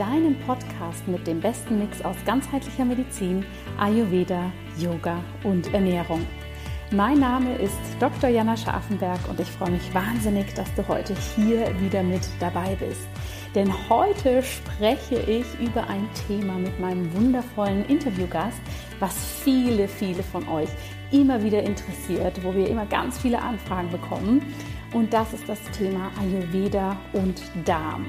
deinem Podcast mit dem besten Mix aus ganzheitlicher Medizin, Ayurveda, Yoga und Ernährung. Mein Name ist Dr. Jana Scharfenberg und ich freue mich wahnsinnig, dass du heute hier wieder mit dabei bist. Denn heute spreche ich über ein Thema mit meinem wundervollen Interviewgast, was viele, viele von euch immer wieder interessiert, wo wir immer ganz viele Anfragen bekommen. Und das ist das Thema Ayurveda und Darm.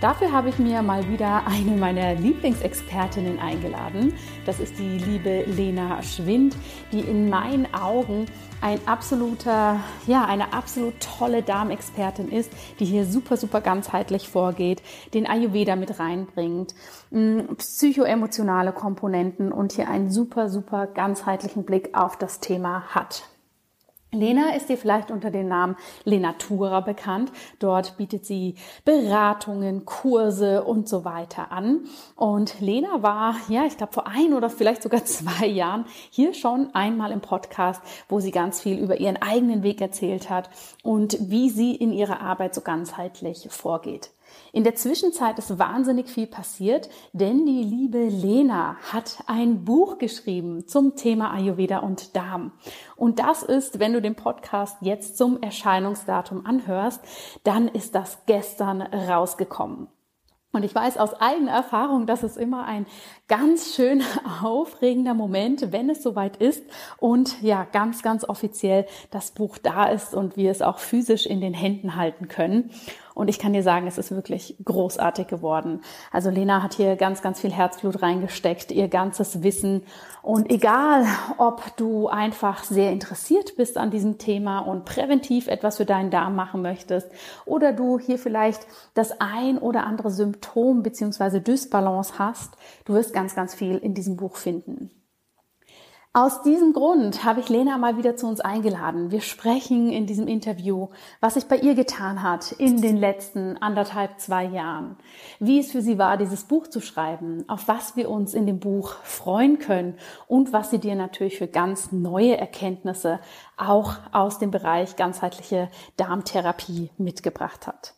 Dafür habe ich mir mal wieder eine meiner Lieblingsexpertinnen eingeladen. Das ist die liebe Lena Schwind, die in meinen Augen ein absoluter, ja, eine absolut tolle Darmexpertin ist, die hier super, super ganzheitlich vorgeht, den Ayurveda mit reinbringt, psychoemotionale Komponenten und hier einen super, super ganzheitlichen Blick auf das Thema hat. Lena ist dir vielleicht unter dem Namen Lenatura bekannt. Dort bietet sie Beratungen, Kurse und so weiter an. Und Lena war, ja, ich glaube vor ein oder vielleicht sogar zwei Jahren hier schon einmal im Podcast, wo sie ganz viel über ihren eigenen Weg erzählt hat und wie sie in ihrer Arbeit so ganzheitlich vorgeht. In der Zwischenzeit ist wahnsinnig viel passiert, denn die liebe Lena hat ein Buch geschrieben zum Thema Ayurveda und Darm. Und das ist, wenn du den Podcast jetzt zum Erscheinungsdatum anhörst, dann ist das gestern rausgekommen. Und ich weiß aus eigener Erfahrung, dass es immer ein ganz schön aufregender Moment, wenn es soweit ist und ja, ganz, ganz offiziell das Buch da ist und wir es auch physisch in den Händen halten können. Und ich kann dir sagen, es ist wirklich großartig geworden. Also Lena hat hier ganz, ganz viel Herzblut reingesteckt, ihr ganzes Wissen. Und egal, ob du einfach sehr interessiert bist an diesem Thema und präventiv etwas für deinen Darm machen möchtest oder du hier vielleicht das ein oder andere Symptom beziehungsweise Dysbalance hast, du wirst ganz, ganz viel in diesem Buch finden. Aus diesem Grund habe ich Lena mal wieder zu uns eingeladen. Wir sprechen in diesem Interview, was sich bei ihr getan hat in den letzten anderthalb, zwei Jahren. Wie es für sie war, dieses Buch zu schreiben, auf was wir uns in dem Buch freuen können und was sie dir natürlich für ganz neue Erkenntnisse auch aus dem Bereich ganzheitliche Darmtherapie mitgebracht hat.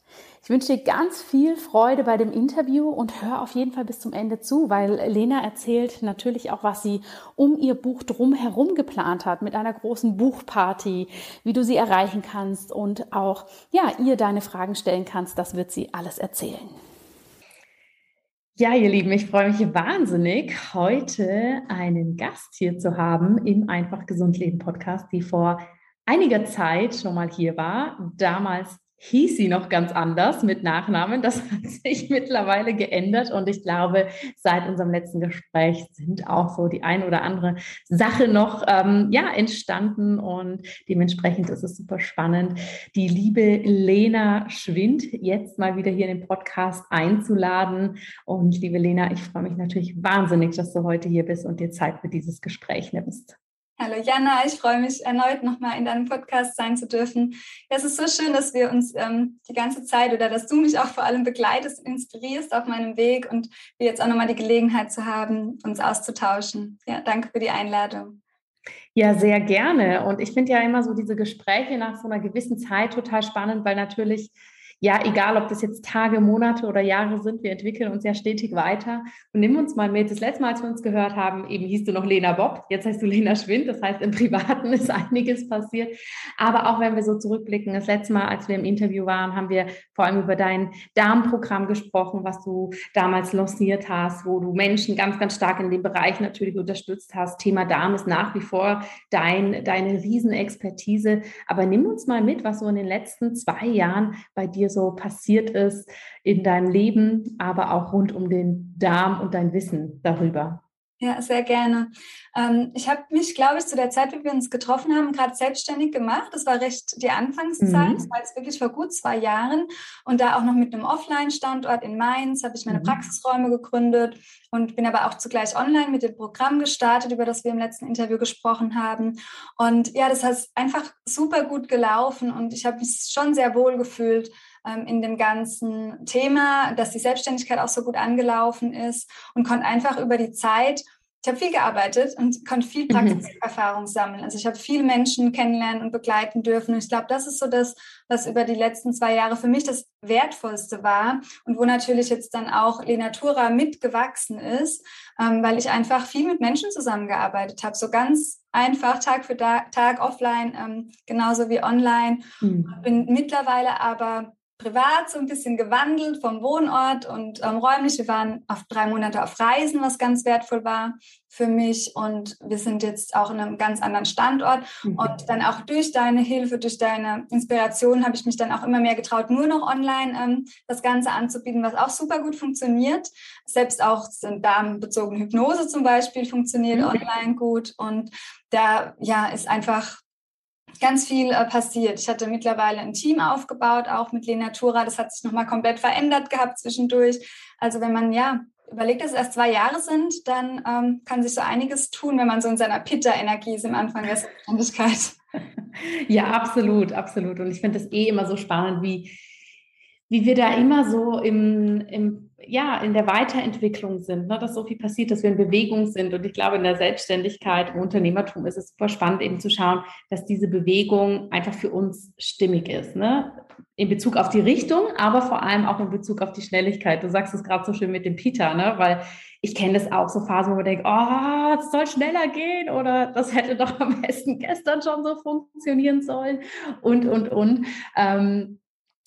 Ich wünsche dir ganz viel Freude bei dem Interview und hör auf jeden Fall bis zum Ende zu, weil Lena erzählt natürlich auch, was sie um ihr Buch drumherum geplant hat mit einer großen Buchparty, wie du sie erreichen kannst und auch, ja, ihr deine Fragen stellen kannst. Das wird sie alles erzählen. Ja, ihr Lieben, ich freue mich wahnsinnig, heute einen Gast hier zu haben im Einfach Gesund Leben Podcast, die vor einiger Zeit schon mal hier war, damals hieß sie noch ganz anders mit Nachnamen. Das hat sich mittlerweile geändert und ich glaube, seit unserem letzten Gespräch sind auch so die ein oder andere Sache noch ähm, ja entstanden und dementsprechend ist es super spannend, die liebe Lena Schwind jetzt mal wieder hier in den Podcast einzuladen. Und liebe Lena, ich freue mich natürlich wahnsinnig, dass du heute hier bist und dir Zeit für dieses Gespräch nimmst. Hallo Jana, ich freue mich erneut nochmal in deinem Podcast sein zu dürfen. Es ist so schön, dass wir uns ähm, die ganze Zeit oder dass du mich auch vor allem begleitest, inspirierst auf meinem Weg und wir jetzt auch nochmal die Gelegenheit zu haben, uns auszutauschen. Ja, danke für die Einladung. Ja, sehr gerne. Und ich finde ja immer so diese Gespräche nach so einer gewissen Zeit total spannend, weil natürlich ja, egal ob das jetzt Tage, Monate oder Jahre sind, wir entwickeln uns ja stetig weiter. Und nimm uns mal mit. Das letzte Mal, als wir uns gehört haben, eben hieß du noch Lena Bob, jetzt heißt du Lena Schwind. Das heißt, im Privaten ist einiges passiert. Aber auch wenn wir so zurückblicken, das letzte Mal, als wir im Interview waren, haben wir vor allem über dein Darmprogramm gesprochen, was du damals lanciert hast, wo du Menschen ganz, ganz stark in dem Bereich natürlich unterstützt hast. Thema Darm ist nach wie vor dein, deine Riesenexpertise. Aber nimm uns mal mit, was so in den letzten zwei Jahren bei dir dir so passiert ist in deinem Leben, aber auch rund um den Darm und dein Wissen darüber. Ja, sehr gerne. Ähm, ich habe mich, glaube ich, zu der Zeit, wie wir uns getroffen haben, gerade selbstständig gemacht. Das war recht die Anfangszeit. Mhm. Das war jetzt wirklich vor gut zwei Jahren. Und da auch noch mit einem Offline-Standort in Mainz habe ich meine mhm. Praxisräume gegründet und bin aber auch zugleich online mit dem Programm gestartet, über das wir im letzten Interview gesprochen haben. Und ja, das ist einfach super gut gelaufen und ich habe mich schon sehr wohl gefühlt in dem ganzen Thema, dass die Selbstständigkeit auch so gut angelaufen ist und konnte einfach über die Zeit ich habe viel gearbeitet und konnte viel mhm. Praxiserfahrung mhm. sammeln. Also ich habe viele Menschen kennenlernen und begleiten dürfen. Und ich glaube, das ist so das, was über die letzten zwei Jahre für mich das Wertvollste war und wo natürlich jetzt dann auch Lenatura mitgewachsen ist, ähm, weil ich einfach viel mit Menschen zusammengearbeitet habe. So ganz einfach Tag für Tag, offline, ähm, genauso wie online. Mhm. Bin mittlerweile aber privat so ein bisschen gewandelt vom Wohnort und ähm, räumlich. Wir waren auf drei Monate auf Reisen, was ganz wertvoll war für mich. Und wir sind jetzt auch in einem ganz anderen Standort. Mhm. Und dann auch durch deine Hilfe, durch deine Inspiration habe ich mich dann auch immer mehr getraut, nur noch online ähm, das Ganze anzubieten, was auch super gut funktioniert. Selbst auch darmbezogene Hypnose zum Beispiel funktioniert mhm. online gut. Und da ja ist einfach ganz viel äh, passiert. Ich hatte mittlerweile ein Team aufgebaut, auch mit Lenatura. Das hat sich nochmal komplett verändert gehabt zwischendurch. Also wenn man ja überlegt, dass es erst zwei Jahre sind, dann ähm, kann sich so einiges tun, wenn man so in seiner Pitta-Energie ist im Anfang der Selbstständigkeit. Ja, absolut, absolut. Und ich finde es eh immer so spannend, wie, wie wir da immer so im, im ja, in der Weiterentwicklung sind, ne, dass so viel passiert, dass wir in Bewegung sind. Und ich glaube, in der Selbstständigkeit, im Unternehmertum ist es super spannend, eben zu schauen, dass diese Bewegung einfach für uns stimmig ist. Ne? In Bezug auf die Richtung, aber vor allem auch in Bezug auf die Schnelligkeit. Du sagst es gerade so schön mit dem Peter, ne? weil ich kenne das auch so Phasen, wo man denkt, oh, es soll schneller gehen oder das hätte doch am besten gestern schon so funktionieren sollen und, und, und. Ähm,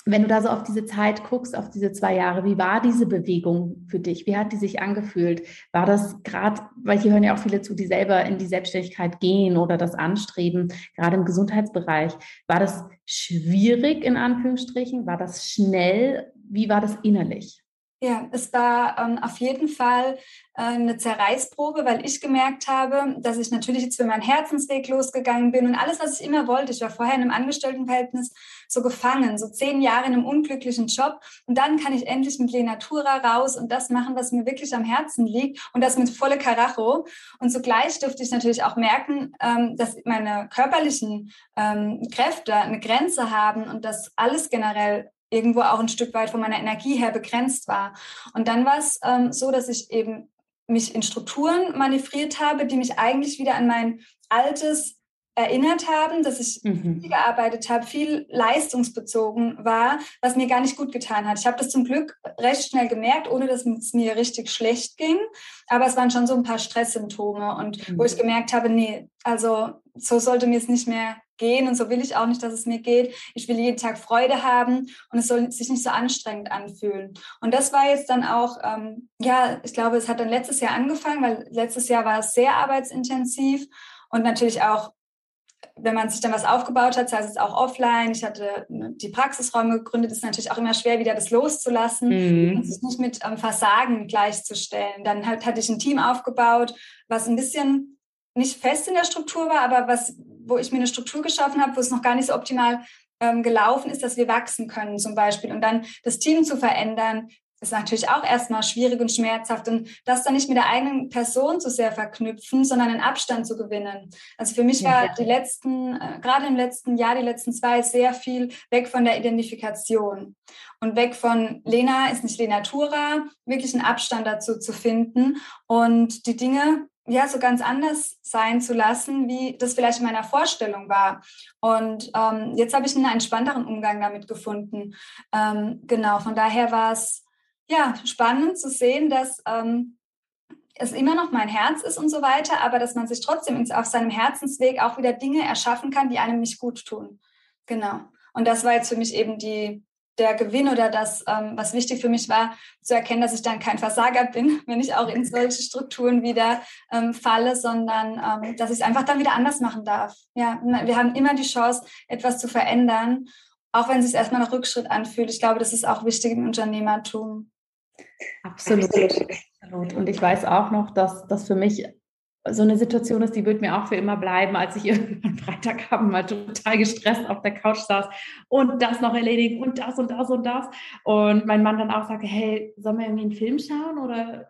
wenn du da so auf diese Zeit guckst, auf diese zwei Jahre, wie war diese Bewegung für dich? Wie hat die sich angefühlt? War das gerade, weil hier hören ja auch viele zu, die selber in die Selbstständigkeit gehen oder das anstreben, gerade im Gesundheitsbereich. War das schwierig in Anführungsstrichen? War das schnell? Wie war das innerlich? Ja, es war ähm, auf jeden Fall äh, eine Zerreißprobe, weil ich gemerkt habe, dass ich natürlich jetzt für meinen Herzensweg losgegangen bin und alles, was ich immer wollte. Ich war vorher in einem Angestelltenverhältnis so gefangen, so zehn Jahre in einem unglücklichen Job. Und dann kann ich endlich mit Lenatura raus und das machen, was mir wirklich am Herzen liegt und das mit volle Karacho. Und zugleich durfte ich natürlich auch merken, ähm, dass meine körperlichen ähm, Kräfte eine Grenze haben und dass alles generell irgendwo auch ein Stück weit von meiner Energie her begrenzt war. Und dann war es ähm, so, dass ich eben mich in Strukturen manövriert habe, die mich eigentlich wieder an mein altes erinnert haben, dass ich mhm. viel gearbeitet habe, viel leistungsbezogen war, was mir gar nicht gut getan hat. Ich habe das zum Glück recht schnell gemerkt, ohne dass es mir richtig schlecht ging. Aber es waren schon so ein paar Stresssymptome und mhm. wo ich mhm. gemerkt habe, nee, also so sollte mir es nicht mehr gehen und so will ich auch nicht, dass es mir geht. Ich will jeden Tag Freude haben und es soll sich nicht so anstrengend anfühlen. Und das war jetzt dann auch, ähm, ja, ich glaube, es hat dann letztes Jahr angefangen, weil letztes Jahr war es sehr arbeitsintensiv und natürlich auch wenn man sich dann was aufgebaut hat, sei es auch offline, ich hatte ne, die Praxisräume gegründet, ist natürlich auch immer schwer, wieder das loszulassen mhm. und sich nicht mit ähm, Versagen gleichzustellen. Dann halt, hatte ich ein Team aufgebaut, was ein bisschen nicht fest in der Struktur war, aber was, wo ich mir eine Struktur geschaffen habe, wo es noch gar nicht so optimal ähm, gelaufen ist, dass wir wachsen können zum Beispiel. Und dann das Team zu verändern, ist natürlich auch erstmal schwierig und schmerzhaft und das dann nicht mit der eigenen Person zu sehr verknüpfen, sondern einen Abstand zu gewinnen. Also für mich war die letzten, äh, gerade im letzten Jahr, die letzten zwei, sehr viel weg von der Identifikation und weg von Lena ist nicht Lena Tura, wirklich einen Abstand dazu zu finden und die Dinge ja, so ganz anders sein zu lassen, wie das vielleicht in meiner Vorstellung war. Und ähm, jetzt habe ich einen entspannteren Umgang damit gefunden. Ähm, genau, von daher war es ja spannend zu sehen, dass ähm, es immer noch mein Herz ist und so weiter, aber dass man sich trotzdem auf seinem Herzensweg auch wieder Dinge erschaffen kann, die einem nicht gut tun. Genau. Und das war jetzt für mich eben die, der Gewinn oder das, ähm, was wichtig für mich war, zu erkennen, dass ich dann kein Versager bin, wenn ich auch in solche Strukturen wieder ähm, falle, sondern ähm, dass ich es einfach dann wieder anders machen darf. Ja, wir haben immer die Chance, etwas zu verändern, auch wenn es sich erstmal nach Rückschritt anfühlt. Ich glaube, das ist auch wichtig im Unternehmertum. Absolut. Absolut. Und ich weiß auch noch, dass das für mich so eine Situation ist, die wird mir auch für immer bleiben, als ich irgendwann Freitagabend mal total gestresst auf der Couch saß und das noch erledigen und das und das und das. Und mein Mann dann auch sagte, hey, sollen wir irgendwie einen Film schauen oder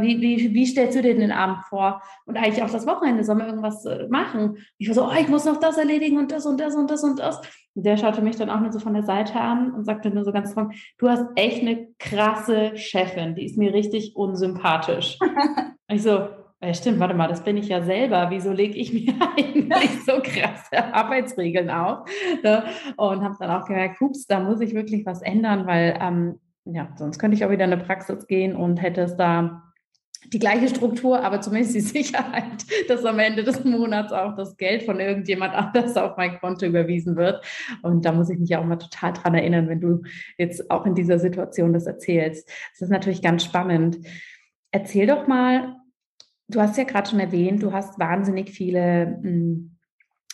wie, wie, wie stellst du dir den Abend vor? Und eigentlich auch das Wochenende, sollen wir irgendwas äh, machen? Ich war so, oh, ich muss noch das erledigen und das und das und das und das. Und der schaute mich dann auch nur so von der Seite an und sagte nur so ganz trocken, du hast echt eine krasse Chefin, die ist mir richtig unsympathisch. ich so, ja, stimmt, warte mal, das bin ich ja selber. Wieso lege ich mir eigentlich so krasse Arbeitsregeln auf? Ne? Und habe dann auch gemerkt, hups, da muss ich wirklich was ändern, weil ähm, ja, sonst könnte ich auch wieder in eine Praxis gehen und hätte es da die gleiche Struktur, aber zumindest die Sicherheit, dass am Ende des Monats auch das Geld von irgendjemand anders auf mein Konto überwiesen wird. Und da muss ich mich auch mal total dran erinnern, wenn du jetzt auch in dieser Situation das erzählst. Das ist natürlich ganz spannend. Erzähl doch mal, Du hast ja gerade schon erwähnt, du hast wahnsinnig viele hm,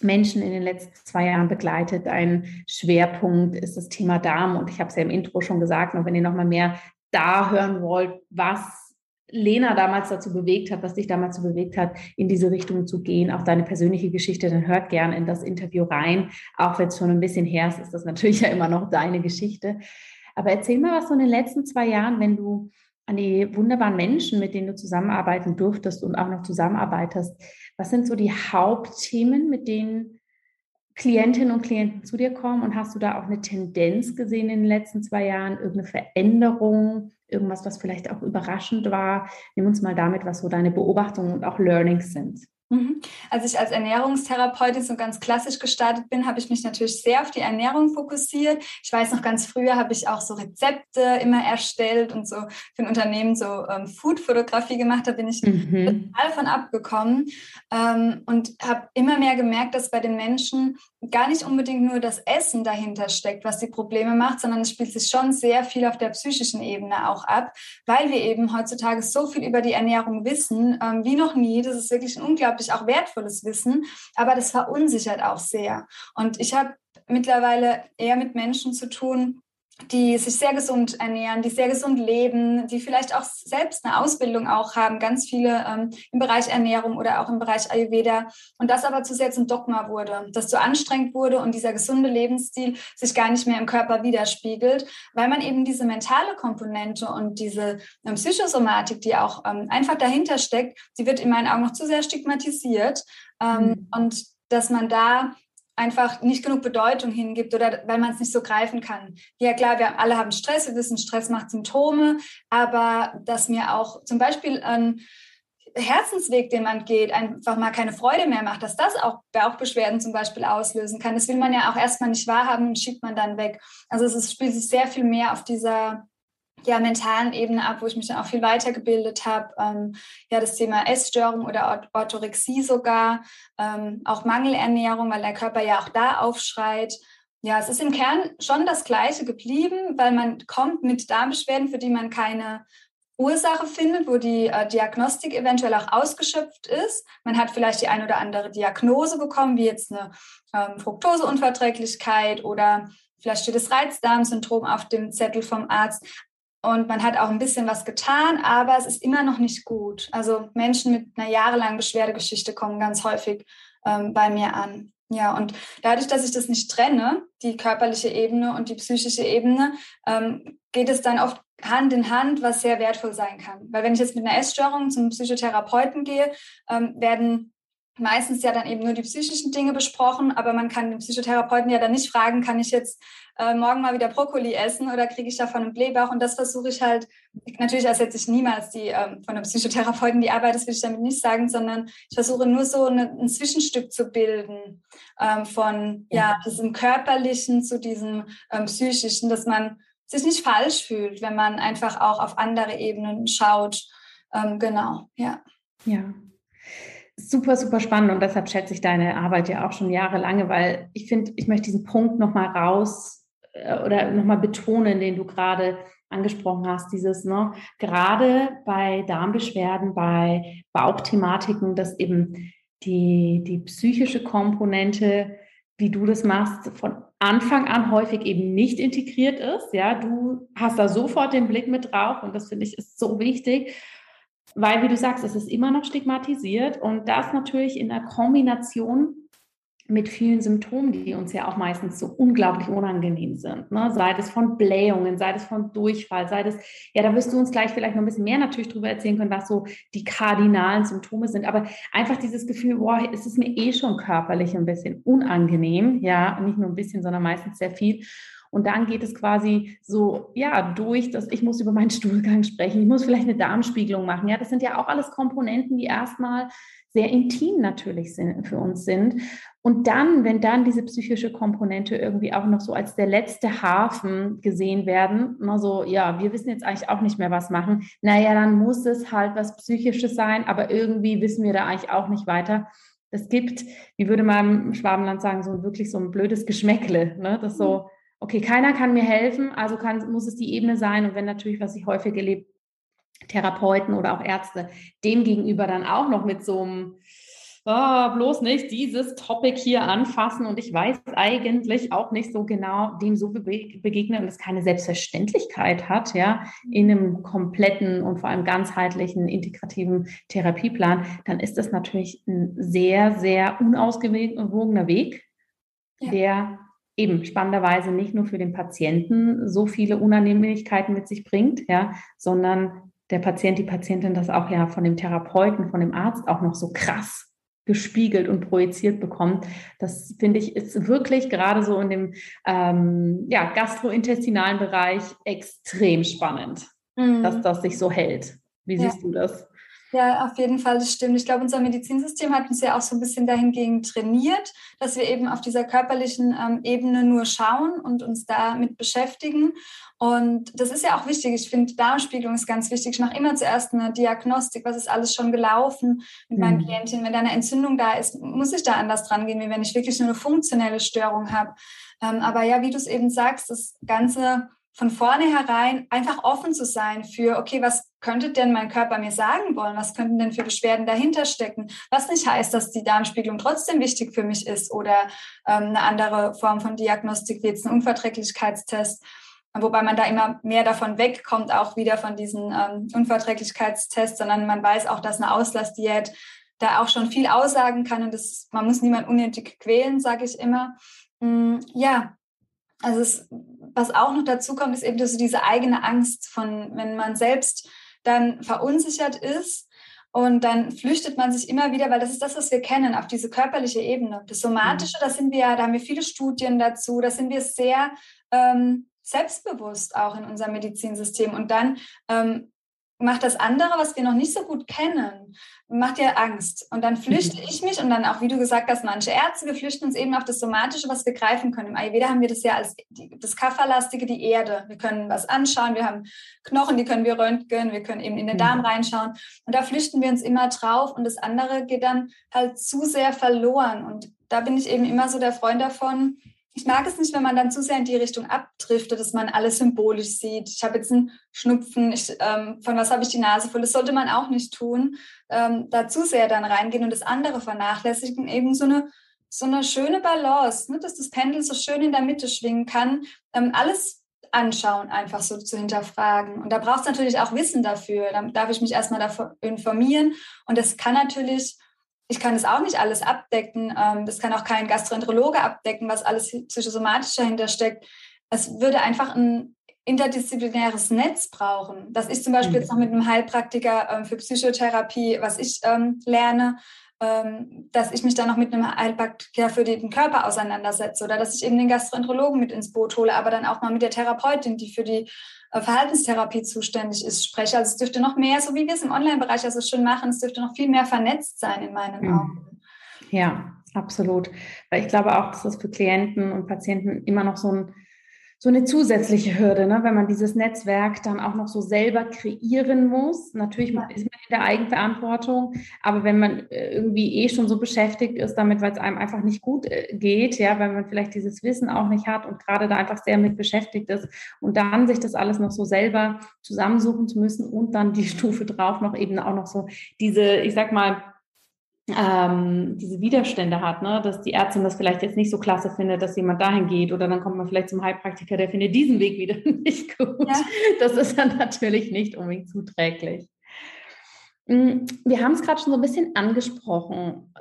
Menschen in den letzten zwei Jahren begleitet. Ein Schwerpunkt ist das Thema Darm. Und ich habe es ja im Intro schon gesagt. Und wenn ihr nochmal mehr da hören wollt, was Lena damals dazu bewegt hat, was dich damals dazu bewegt hat, in diese Richtung zu gehen, auch deine persönliche Geschichte, dann hört gern in das Interview rein. Auch wenn es schon ein bisschen her ist, ist das natürlich ja immer noch deine Geschichte. Aber erzähl mal, was so in den letzten zwei Jahren, wenn du an die wunderbaren Menschen, mit denen du zusammenarbeiten durftest und auch noch zusammenarbeitest. Was sind so die Hauptthemen, mit denen Klientinnen und Klienten zu dir kommen? Und hast du da auch eine Tendenz gesehen in den letzten zwei Jahren, irgendeine Veränderung, irgendwas, was vielleicht auch überraschend war? Nimm uns mal damit, was so deine Beobachtungen und auch Learnings sind. Mhm. Als ich als Ernährungstherapeutin so ganz klassisch gestartet bin, habe ich mich natürlich sehr auf die Ernährung fokussiert. Ich weiß noch ganz früher habe ich auch so Rezepte immer erstellt und so für ein Unternehmen so ähm, Food-Fotografie gemacht. Da bin ich mhm. total von abgekommen ähm, und habe immer mehr gemerkt, dass bei den Menschen gar nicht unbedingt nur das Essen dahinter steckt, was die Probleme macht, sondern es spielt sich schon sehr viel auf der psychischen Ebene auch ab, weil wir eben heutzutage so viel über die Ernährung wissen, ähm, wie noch nie. Das ist wirklich ein unglaublich auch wertvolles Wissen, aber das verunsichert auch sehr. Und ich habe mittlerweile eher mit Menschen zu tun, die sich sehr gesund ernähren, die sehr gesund leben, die vielleicht auch selbst eine Ausbildung auch haben, ganz viele ähm, im Bereich Ernährung oder auch im Bereich Ayurveda. Und das aber zu sehr zum Dogma wurde, das zu anstrengend wurde und dieser gesunde Lebensstil sich gar nicht mehr im Körper widerspiegelt, weil man eben diese mentale Komponente und diese ähm, Psychosomatik, die auch ähm, einfach dahinter steckt, die wird in meinen Augen noch zu sehr stigmatisiert. Ähm, mhm. Und dass man da einfach nicht genug Bedeutung hingibt oder weil man es nicht so greifen kann. Ja klar, wir alle haben Stress, wir wissen, Stress macht Symptome, aber dass mir auch zum Beispiel ein Herzensweg, den man geht, einfach mal keine Freude mehr macht, dass das auch Bauchbeschwerden zum Beispiel auslösen kann. Das will man ja auch erstmal nicht wahrhaben und schiebt man dann weg. Also es spielt sich sehr viel mehr auf dieser ja, mentalen Ebene ab, wo ich mich dann auch viel weitergebildet habe. Ähm, ja, das Thema Essstörung oder Orthorexie sogar, ähm, auch Mangelernährung, weil der Körper ja auch da aufschreit. Ja, es ist im Kern schon das Gleiche geblieben, weil man kommt mit Darmbeschwerden, für die man keine Ursache findet, wo die äh, Diagnostik eventuell auch ausgeschöpft ist. Man hat vielleicht die ein oder andere Diagnose bekommen, wie jetzt eine ähm, Fructoseunverträglichkeit oder vielleicht steht das Reizdarmsyndrom auf dem Zettel vom Arzt und man hat auch ein bisschen was getan, aber es ist immer noch nicht gut. Also Menschen mit einer jahrelangen Beschwerdegeschichte kommen ganz häufig ähm, bei mir an. Ja, und dadurch, dass ich das nicht trenne, die körperliche Ebene und die psychische Ebene, ähm, geht es dann oft Hand in Hand, was sehr wertvoll sein kann. Weil wenn ich jetzt mit einer Essstörung zum Psychotherapeuten gehe, ähm, werden meistens ja dann eben nur die psychischen Dinge besprochen, aber man kann den Psychotherapeuten ja dann nicht fragen, kann ich jetzt äh, morgen mal wieder Brokkoli essen oder kriege ich davon einen Blähbauch? Und das versuche ich halt, natürlich ersetze ich niemals die ähm, von einem Psychotherapeuten die Arbeit, das will ich damit nicht sagen, sondern ich versuche nur so eine, ein Zwischenstück zu bilden ähm, von ja. ja. diesem körperlichen zu diesem ähm, psychischen, dass man sich nicht falsch fühlt, wenn man einfach auch auf andere Ebenen schaut. Ähm, genau, ja. Ja, super, super spannend und deshalb schätze ich deine Arbeit ja auch schon jahrelang, weil ich finde, ich möchte diesen Punkt nochmal raus äh, oder nochmal betonen, den du gerade angesprochen hast, dieses, ne, gerade bei Darmbeschwerden, bei Bauchthematiken, dass eben die, die psychische Komponente, wie du das machst, von Anfang an häufig eben nicht integriert ist. Ja, du hast da sofort den Blick mit drauf und das finde ich ist so wichtig. Weil, wie du sagst, es ist immer noch stigmatisiert und das natürlich in der Kombination mit vielen Symptomen, die uns ja auch meistens so unglaublich unangenehm sind. Ne? Sei es von Blähungen, sei es von Durchfall, sei es, ja, da wirst du uns gleich vielleicht noch ein bisschen mehr natürlich drüber erzählen können, was so die kardinalen Symptome sind. Aber einfach dieses Gefühl, boah, es ist mir eh schon körperlich ein bisschen unangenehm. Ja, nicht nur ein bisschen, sondern meistens sehr viel. Und dann geht es quasi so, ja, durch, dass ich muss über meinen Stuhlgang sprechen, ich muss vielleicht eine Darmspiegelung machen. Ja, das sind ja auch alles Komponenten, die erstmal sehr intim natürlich sind, für uns sind. Und dann, wenn dann diese psychische Komponente irgendwie auch noch so als der letzte Hafen gesehen werden, na so, ja, wir wissen jetzt eigentlich auch nicht mehr, was machen. Naja, dann muss es halt was Psychisches sein, aber irgendwie wissen wir da eigentlich auch nicht weiter. Es gibt, wie würde man im Schwabenland sagen, so wirklich so ein blödes Geschmäckle, ne? Das so, okay, keiner kann mir helfen, also kann, muss es die Ebene sein. Und wenn natürlich, was ich häufig erlebe, Therapeuten oder auch Ärzte dem gegenüber dann auch noch mit so einem, oh, bloß nicht dieses Topic hier anfassen und ich weiß eigentlich auch nicht so genau dem so begegnen und es keine Selbstverständlichkeit hat, ja, in einem kompletten und vor allem ganzheitlichen integrativen Therapieplan, dann ist das natürlich ein sehr, sehr unausgewogener Weg, ja. der eben spannenderweise nicht nur für den Patienten so viele Unannehmlichkeiten mit sich bringt, ja, sondern der Patient, die Patientin das auch ja von dem Therapeuten, von dem Arzt auch noch so krass gespiegelt und projiziert bekommt. Das finde ich ist wirklich gerade so in dem ähm, ja, gastrointestinalen Bereich extrem spannend, mhm. dass das sich so hält. Wie ja. siehst du das? Ja, auf jeden Fall, das stimmt. Ich glaube, unser Medizinsystem hat uns ja auch so ein bisschen dahingegen trainiert, dass wir eben auf dieser körperlichen ähm, Ebene nur schauen und uns damit beschäftigen. Und das ist ja auch wichtig. Ich finde, Darmspiegelung ist ganz wichtig. Ich mache immer zuerst eine Diagnostik. Was ist alles schon gelaufen mit mhm. meinen Klientinnen? Wenn da eine Entzündung da ist, muss ich da anders dran gehen, wie wenn ich wirklich nur eine funktionelle Störung habe. Ähm, aber ja, wie du es eben sagst, das Ganze von vornherein einfach offen zu sein für, okay, was könnte denn mein Körper mir sagen wollen? Was könnten denn für Beschwerden dahinter stecken? Was nicht heißt, dass die Darmspiegelung trotzdem wichtig für mich ist oder ähm, eine andere Form von Diagnostik wie jetzt ein Unverträglichkeitstest. Wobei man da immer mehr davon wegkommt, auch wieder von diesen ähm, Unverträglichkeitstests, sondern man weiß auch, dass eine Auslassdiät da auch schon viel aussagen kann und das, man muss niemand unnötig quälen, sage ich immer. Mm, ja, also es, was auch noch dazu kommt, ist eben dass diese eigene Angst von, wenn man selbst dann verunsichert ist und dann flüchtet man sich immer wieder, weil das ist das, was wir kennen, auf diese körperliche Ebene. Das Somatische, mhm. da sind wir, da haben wir viele Studien dazu, da sind wir sehr ähm, selbstbewusst auch in unserem Medizinsystem. Und dann ähm, macht das andere, was wir noch nicht so gut kennen, macht dir Angst. Und dann flüchte mhm. ich mich und dann auch, wie du gesagt hast, manche Ärzte, wir flüchten uns eben auf das Somatische, was wir greifen können. Im Ayurveda haben wir das ja als die, das Kaphalastige, die Erde. Wir können was anschauen, wir haben Knochen, die können wir röntgen, wir können eben in den Darm mhm. reinschauen. Und da flüchten wir uns immer drauf und das andere geht dann halt zu sehr verloren. Und da bin ich eben immer so der Freund davon, ich mag es nicht, wenn man dann zu sehr in die Richtung abdriftet, dass man alles symbolisch sieht. Ich habe jetzt einen Schnupfen, ich, ähm, von was habe ich die Nase voll? Das sollte man auch nicht tun. Ähm, da zu sehr dann reingehen und das andere vernachlässigen. Eben so eine, so eine schöne Balance, ne, dass das Pendel so schön in der Mitte schwingen kann. Ähm, alles anschauen, einfach so zu hinterfragen. Und da braucht es natürlich auch Wissen dafür. Da darf ich mich erstmal dafür informieren. Und das kann natürlich ich kann das auch nicht alles abdecken. Ähm, das kann auch kein Gastroenterologe abdecken, was alles psychosomatisch dahinter steckt. Es würde einfach ein interdisziplinäres Netz brauchen. Dass ich zum Beispiel mhm. jetzt noch mit einem Heilpraktiker ähm, für Psychotherapie, was ich ähm, lerne, dass ich mich dann noch mit einem Heilpraktiker für den Körper auseinandersetze oder dass ich eben den Gastroenterologen mit ins Boot hole, aber dann auch mal mit der Therapeutin, die für die äh, Verhaltenstherapie zuständig ist, spreche. Also es dürfte noch mehr, so wie wir es im Online-Bereich also schon machen, es dürfte noch viel mehr vernetzt sein in meinen mhm. Augen. Ja, absolut. Weil ich glaube auch, dass das für Klienten und Patienten immer noch so ein so eine zusätzliche Hürde, ne? wenn man dieses Netzwerk dann auch noch so selber kreieren muss. Natürlich ist man in der Eigenverantwortung, aber wenn man äh, irgendwie eh schon so beschäftigt ist damit, weil es einem einfach nicht gut äh, geht, ja, weil man vielleicht dieses Wissen auch nicht hat und gerade da einfach sehr mit beschäftigt ist und dann sich das alles noch so selber zusammensuchen zu müssen und dann die Stufe drauf noch eben auch noch so diese, ich sag mal, ähm, diese Widerstände hat, ne? dass die Ärztin das vielleicht jetzt nicht so klasse findet, dass jemand dahin geht oder dann kommt man vielleicht zum Heilpraktiker, der findet diesen Weg wieder nicht gut. Ja. Das ist dann natürlich nicht unbedingt zuträglich. Mm, wir haben es gerade schon so ein bisschen angesprochen,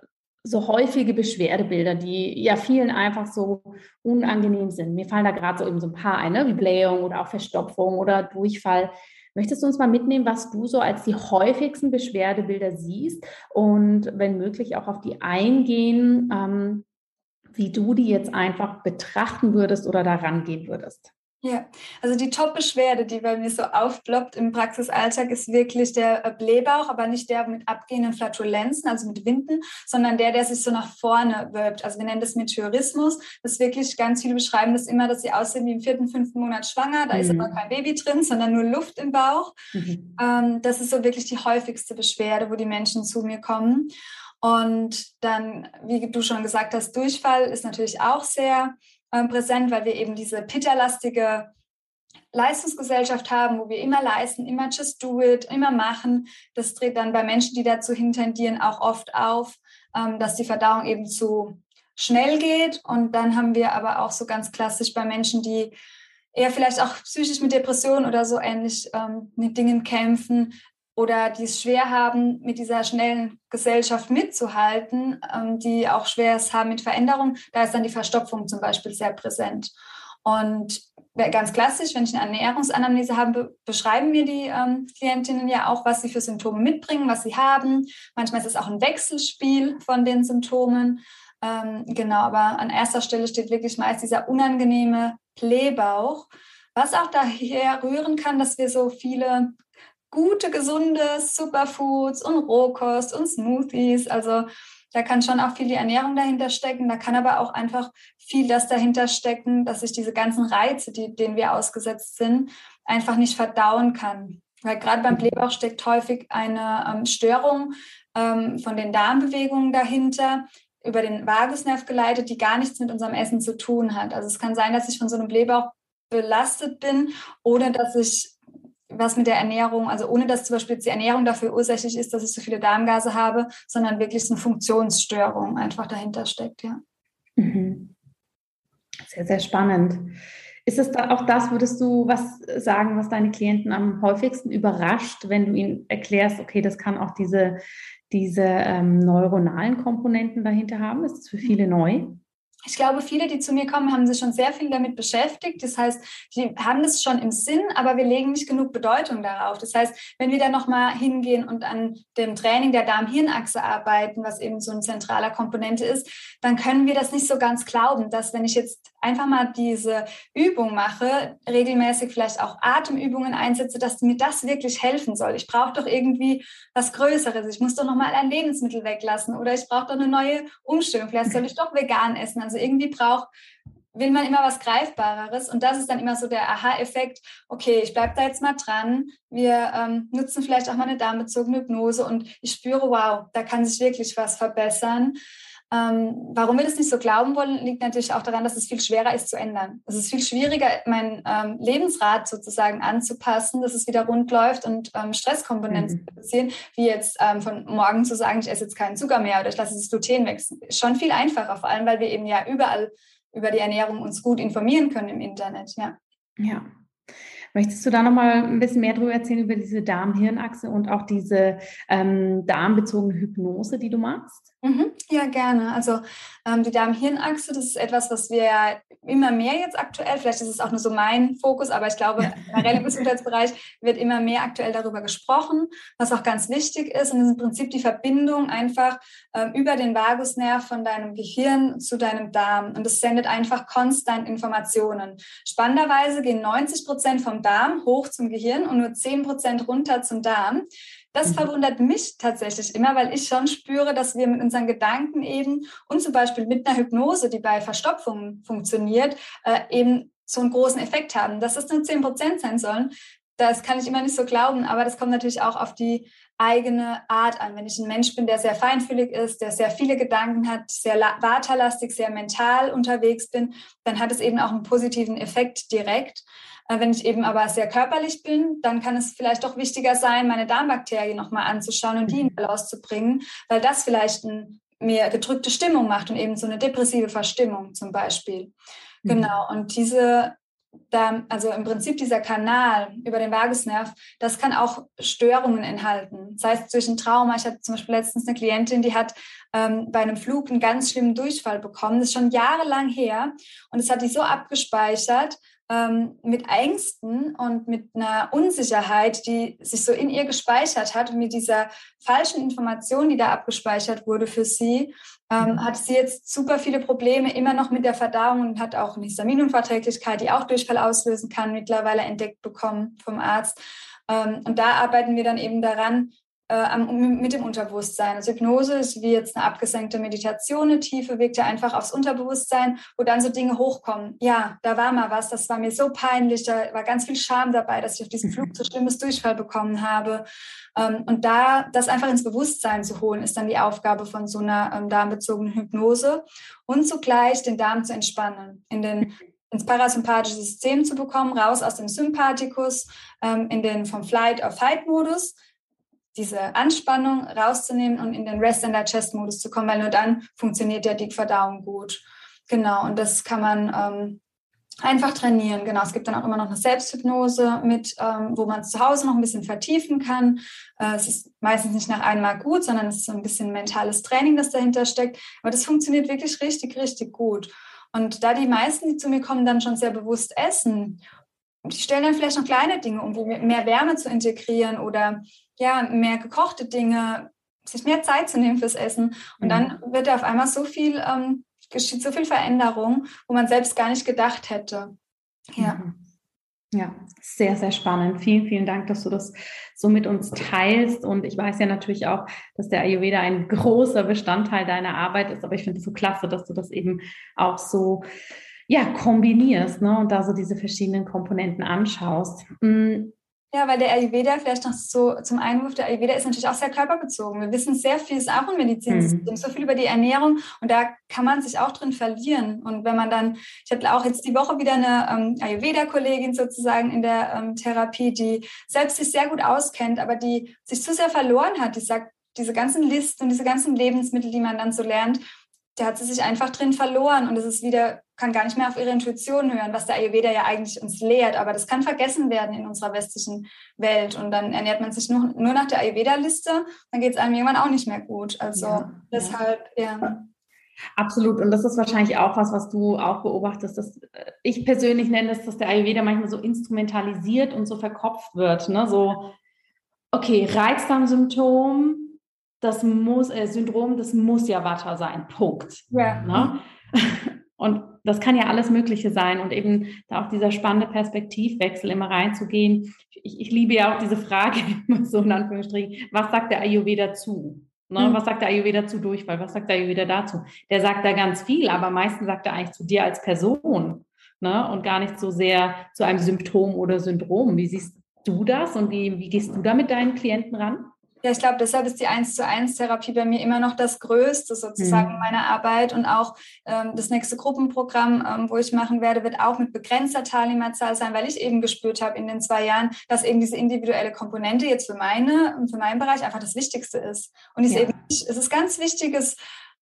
so häufige Beschwerdebilder, die ja vielen einfach so unangenehm sind. Mir fallen da gerade so eben so ein paar ein, ne? wie Blähung oder auch Verstopfung oder Durchfall. Möchtest du uns mal mitnehmen, was du so als die häufigsten Beschwerdebilder siehst und wenn möglich auch auf die eingehen, ähm, wie du die jetzt einfach betrachten würdest oder da rangehen würdest? Ja, also die Top-Beschwerde, die bei mir so aufploppt im Praxisalltag, ist wirklich der äh, Blähbauch, aber nicht der mit abgehenden Flatulenzen, also mit Winden, sondern der, der sich so nach vorne wölbt. Also wir nennen das Meteorismus. Das ist wirklich, ganz viele beschreiben das immer, dass sie aussehen wie im vierten, fünften Monat schwanger. Da mhm. ist aber kein Baby drin, sondern nur Luft im Bauch. Mhm. Ähm, das ist so wirklich die häufigste Beschwerde, wo die Menschen zu mir kommen. Und dann, wie du schon gesagt hast, Durchfall ist natürlich auch sehr ähm, präsent, weil wir eben diese Pitta-lastige Leistungsgesellschaft haben, wo wir immer leisten, immer just do it, immer machen. Das dreht dann bei Menschen, die dazu hintendieren, auch oft auf, ähm, dass die Verdauung eben zu schnell geht. Und dann haben wir aber auch so ganz klassisch bei Menschen, die eher vielleicht auch psychisch mit Depressionen oder so ähnlich ähm, mit Dingen kämpfen, oder die es schwer haben, mit dieser schnellen Gesellschaft mitzuhalten, ähm, die auch schwer es haben mit Veränderung, da ist dann die Verstopfung zum Beispiel sehr präsent. Und ganz klassisch, wenn ich eine Ernährungsanamnese habe, beschreiben mir die ähm, Klientinnen ja auch, was sie für Symptome mitbringen, was sie haben. Manchmal ist es auch ein Wechselspiel von den Symptomen. Ähm, genau, aber an erster Stelle steht wirklich meist dieser unangenehme Blähbauch, was auch daher rühren kann, dass wir so viele gute, gesunde Superfoods und Rohkost und Smoothies. Also da kann schon auch viel die Ernährung dahinter stecken. Da kann aber auch einfach viel das dahinter stecken, dass ich diese ganzen Reize, die, denen wir ausgesetzt sind, einfach nicht verdauen kann. Weil gerade beim Blähbauch steckt häufig eine ähm, Störung ähm, von den Darmbewegungen dahinter, über den Vagusnerv geleitet, die gar nichts mit unserem Essen zu tun hat. Also es kann sein, dass ich von so einem Blähbauch belastet bin oder dass ich was mit der Ernährung, also ohne dass zum Beispiel die Ernährung dafür ursächlich ist, dass ich so viele Darmgase habe, sondern wirklich eine Funktionsstörung einfach dahinter steckt, ja. Mhm. Sehr, sehr spannend. Ist es da auch das, würdest du was sagen, was deine Klienten am häufigsten überrascht, wenn du ihnen erklärst, okay, das kann auch diese, diese ähm, neuronalen Komponenten dahinter haben? Ist es für viele neu? Ich glaube, viele, die zu mir kommen, haben sich schon sehr viel damit beschäftigt. Das heißt, die haben das schon im Sinn, aber wir legen nicht genug Bedeutung darauf. Das heißt, wenn wir dann nochmal hingehen und an dem Training der Darm-Hirn-Achse arbeiten, was eben so ein zentraler Komponente ist, dann können wir das nicht so ganz glauben, dass wenn ich jetzt einfach mal diese Übung mache, regelmäßig vielleicht auch Atemübungen einsetze, dass mir das wirklich helfen soll. Ich brauche doch irgendwie was Größeres. Ich muss doch nochmal ein Lebensmittel weglassen oder ich brauche doch eine neue Umstellung. Vielleicht soll ich doch vegan essen. Also irgendwie braucht, will man immer was Greifbareres und das ist dann immer so der Aha-Effekt, okay, ich bleibe da jetzt mal dran, wir ähm, nutzen vielleicht auch mal eine darmbezogene Hypnose und ich spüre, wow, da kann sich wirklich was verbessern. Ähm, warum wir das nicht so glauben wollen, liegt natürlich auch daran, dass es viel schwerer ist zu ändern. Es ist viel schwieriger, mein ähm, Lebensrad sozusagen anzupassen, dass es wieder rund läuft und ähm, Stresskomponenten mhm. zu reduzieren, wie jetzt ähm, von morgen zu sagen, ich esse jetzt keinen Zucker mehr oder ich lasse das Gluten weg. Schon viel einfacher, vor allem, weil wir eben ja überall über die Ernährung uns gut informieren können im Internet. Ja. Ja. Möchtest du da nochmal ein bisschen mehr darüber erzählen, über diese Darm-Hirn-Achse und auch diese ähm, darmbezogene Hypnose, die du machst? Mhm, ja, gerne. Also ähm, die Darm-Hirn-Achse, das ist etwas, was wir immer mehr jetzt aktuell, vielleicht ist es auch nur so mein Fokus, aber ich glaube, generell im Gesundheitsbereich wird immer mehr aktuell darüber gesprochen, was auch ganz wichtig ist. Und das ist im Prinzip die Verbindung einfach ähm, über den Vagusnerv von deinem Gehirn zu deinem Darm. Und das sendet einfach konstant Informationen. Spannenderweise gehen 90 Prozent vom Darm hoch zum Gehirn und nur 10 Prozent runter zum Darm. Das mhm. verwundert mich tatsächlich immer, weil ich schon spüre, dass wir mit unseren Gedanken eben und zum Beispiel mit einer Hypnose, die bei Verstopfungen funktioniert, äh, eben so einen großen Effekt haben. Dass es nur 10 Prozent sein sollen, das kann ich immer nicht so glauben, aber das kommt natürlich auch auf die eigene Art an. Wenn ich ein Mensch bin, der sehr feinfühlig ist, der sehr viele Gedanken hat, sehr waterlastig, sehr mental unterwegs bin, dann hat es eben auch einen positiven Effekt direkt. Äh, wenn ich eben aber sehr körperlich bin, dann kann es vielleicht doch wichtiger sein, meine Darmbakterien nochmal anzuschauen und die in mhm. Balance zu bringen, weil das vielleicht ein, mir gedrückte Stimmung macht und eben so eine depressive Verstimmung zum Beispiel. Mhm. Genau. Und diese also im Prinzip dieser Kanal über den Vagusnerv, das kann auch Störungen enthalten. Das heißt, durch ein Trauma, ich hatte zum Beispiel letztens eine Klientin, die hat ähm, bei einem Flug einen ganz schlimmen Durchfall bekommen. Das ist schon jahrelang her und es hat die so abgespeichert ähm, mit Ängsten und mit einer Unsicherheit, die sich so in ihr gespeichert hat und mit dieser falschen Information, die da abgespeichert wurde für sie, ähm, hat sie jetzt super viele Probleme immer noch mit der Verdauung und hat auch eine Histaminunverträglichkeit, die auch Durchfall auslösen kann, mittlerweile entdeckt bekommen vom Arzt. Ähm, und da arbeiten wir dann eben daran, mit dem Unterbewusstsein. Also Hypnose ist wie jetzt eine abgesenkte Meditation, eine Tiefe wirkt ja einfach aufs Unterbewusstsein, wo dann so Dinge hochkommen. Ja, da war mal was, das war mir so peinlich, da war ganz viel Scham dabei, dass ich auf diesem Flug so schlimmes Durchfall bekommen habe. Ähm, und da das einfach ins Bewusstsein zu holen, ist dann die Aufgabe von so einer ähm, darmbezogenen Hypnose und zugleich den Darm zu entspannen, in den ins parasympathische System zu bekommen, raus aus dem Sympathikus, ähm, in den vom Flight auf Fight Modus diese Anspannung rauszunehmen und in den Rest and Digest Modus zu kommen, weil nur dann funktioniert der Dickverdauung gut. Genau, und das kann man ähm, einfach trainieren. Genau, es gibt dann auch immer noch eine Selbsthypnose mit, ähm, wo man zu Hause noch ein bisschen vertiefen kann. Äh, es ist meistens nicht nach einmal gut, sondern es ist so ein bisschen mentales Training, das dahinter steckt. Aber das funktioniert wirklich richtig, richtig gut. Und da die meisten, die zu mir kommen, dann schon sehr bewusst essen, die stellen dann vielleicht noch kleine Dinge um, wie mehr Wärme zu integrieren oder ja, mehr gekochte Dinge, sich mehr Zeit zu nehmen fürs Essen. Und mhm. dann wird da auf einmal so viel, ähm, geschieht so viel Veränderung, wo man selbst gar nicht gedacht hätte. Ja. Mhm. Ja, sehr, sehr spannend. Vielen, vielen Dank, dass du das so mit uns teilst. Und ich weiß ja natürlich auch, dass der Ayurveda ein großer Bestandteil deiner Arbeit ist. Aber ich finde es so klasse, dass du das eben auch so ja, kombinierst ne? und da so diese verschiedenen Komponenten anschaust. Mm, ja, weil der Ayurveda vielleicht noch so zum Einwurf, der Ayurveda ist natürlich auch sehr körperbezogen. Wir wissen sehr viel, ist auch ein Medizinsystem, mhm. so viel über die Ernährung und da kann man sich auch drin verlieren. Und wenn man dann, ich hatte auch jetzt die Woche wieder eine ähm, Ayurveda-Kollegin sozusagen in der ähm, Therapie, die selbst sich sehr gut auskennt, aber die sich zu sehr verloren hat. Die sagt, diese ganzen Listen und diese ganzen Lebensmittel, die man dann so lernt, da hat sie sich einfach drin verloren und es ist wieder, kann gar nicht mehr auf ihre Intuition hören, was der Ayurveda ja eigentlich uns lehrt. Aber das kann vergessen werden in unserer westlichen Welt. Und dann ernährt man sich nur, nur nach der Ayurveda-Liste, dann geht es einem irgendwann auch nicht mehr gut. Also ja, deshalb, ja. ja. Absolut. Und das ist wahrscheinlich auch was, was du auch beobachtest. Dass äh, ich persönlich nenne es, dass der Ayurveda manchmal so instrumentalisiert und so verkopft wird. Ne? So, okay, Reizdarmsymptom, das muss, äh, Syndrom, das muss ja Watter sein. Punkt. Ja. Ne? Und das kann ja alles Mögliche sein und eben da auch dieser spannende Perspektivwechsel immer reinzugehen. Ich, ich liebe ja auch diese Frage, so in Anführungsstrichen, was sagt der Ayurveda zu? Ne? Mhm. Was sagt der Ayurveda zu Durchfall? Was sagt der Ayurveda dazu? Der sagt da ganz viel, aber meistens sagt er eigentlich zu dir als Person ne? und gar nicht so sehr zu einem Symptom oder Syndrom. Wie siehst du das und wie, wie gehst du da mit deinen Klienten ran? Ja, ich glaube, deshalb ist die 1 zu 1 Therapie bei mir immer noch das Größte sozusagen mhm. meiner Arbeit. Und auch ähm, das nächste Gruppenprogramm, ähm, wo ich machen werde, wird auch mit begrenzter Teilnehmerzahl sein, weil ich eben gespürt habe in den zwei Jahren, dass eben diese individuelle Komponente jetzt für meine, für meinen Bereich einfach das Wichtigste ist. Und es, ja. eben, es ist ganz wichtiges,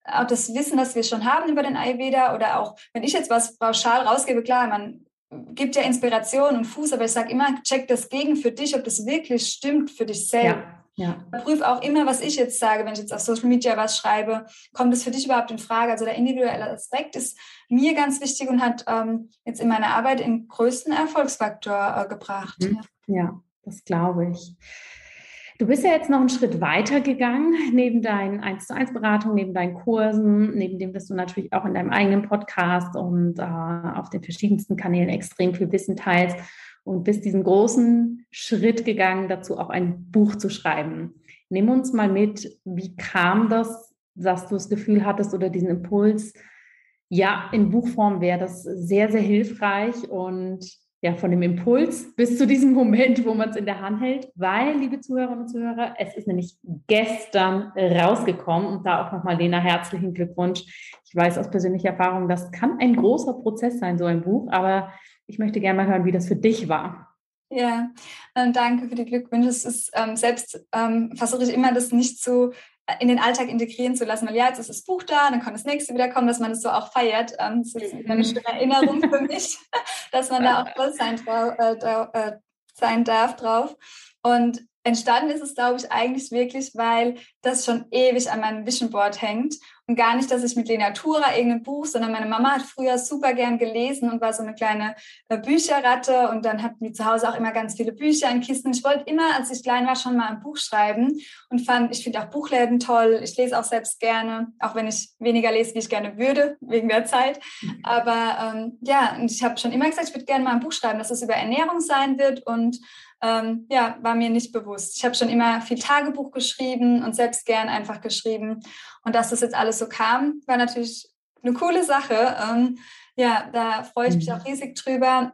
auch das Wissen, das wir schon haben über den Ayurveda oder auch, wenn ich jetzt was pauschal rausgebe, klar, man gibt ja Inspiration und Fuß, aber ich sage immer, check das gegen für dich, ob das wirklich stimmt für dich selbst. Ja. Ja. Prüf auch immer, was ich jetzt sage, wenn ich jetzt auf Social Media was schreibe. Kommt das für dich überhaupt in Frage? Also der individuelle Aspekt ist mir ganz wichtig und hat ähm, jetzt in meiner Arbeit den größten Erfolgsfaktor äh, gebracht. Mhm. Ja, das glaube ich. Du bist ja jetzt noch einen Schritt weiter gegangen, neben deinen 1 zu 1 Beratungen, neben deinen Kursen, neben dem, dass du natürlich auch in deinem eigenen Podcast und äh, auf den verschiedensten Kanälen extrem viel Wissen teilst und bist diesen großen Schritt gegangen, dazu auch ein Buch zu schreiben. Nimm uns mal mit, wie kam das, dass du das Gefühl hattest oder diesen Impuls, ja, in Buchform wäre das sehr, sehr hilfreich und ja, von dem Impuls bis zu diesem Moment, wo man es in der Hand hält, weil, liebe Zuhörerinnen und Zuhörer, es ist nämlich gestern rausgekommen und da auch nochmal Lena herzlichen Glückwunsch. Ich weiß aus persönlicher Erfahrung, das kann ein großer Prozess sein, so ein Buch, aber ich möchte gerne mal hören, wie das für dich war. Ja, äh, danke für die Glückwünsche. Es ist ähm, selbst ähm, versuche ich immer, das nicht zu äh, in den Alltag integrieren zu lassen, weil ja, jetzt ist das Buch da, dann kann das nächste wieder kommen, dass man das so auch feiert. Ähm, das ist eine schöne Erinnerung für mich, dass man da auch stolz sein, äh, äh, sein darf drauf. Und entstanden ist es, glaube ich, eigentlich wirklich, weil das schon ewig an meinem Vision Board hängt und gar nicht, dass ich mit Lena Tura irgendein Buch, sondern meine Mama hat früher super gern gelesen und war so eine kleine äh, Bücherratte und dann hatten die zu Hause auch immer ganz viele Bücher in Kisten. Ich wollte immer, als ich klein war, schon mal ein Buch schreiben und fand, ich finde auch Buchläden toll. Ich lese auch selbst gerne, auch wenn ich weniger lese, wie ich gerne würde, wegen der Zeit. Aber ähm, ja, und ich habe schon immer gesagt, ich würde gerne mal ein Buch schreiben, dass es über Ernährung sein wird und ähm, ja, war mir nicht bewusst. Ich habe schon immer viel Tagebuch geschrieben und selbst gern einfach geschrieben. Und dass das jetzt alles so kam, war natürlich eine coole Sache. Ähm, ja, da freue ich mich mhm. auch riesig drüber.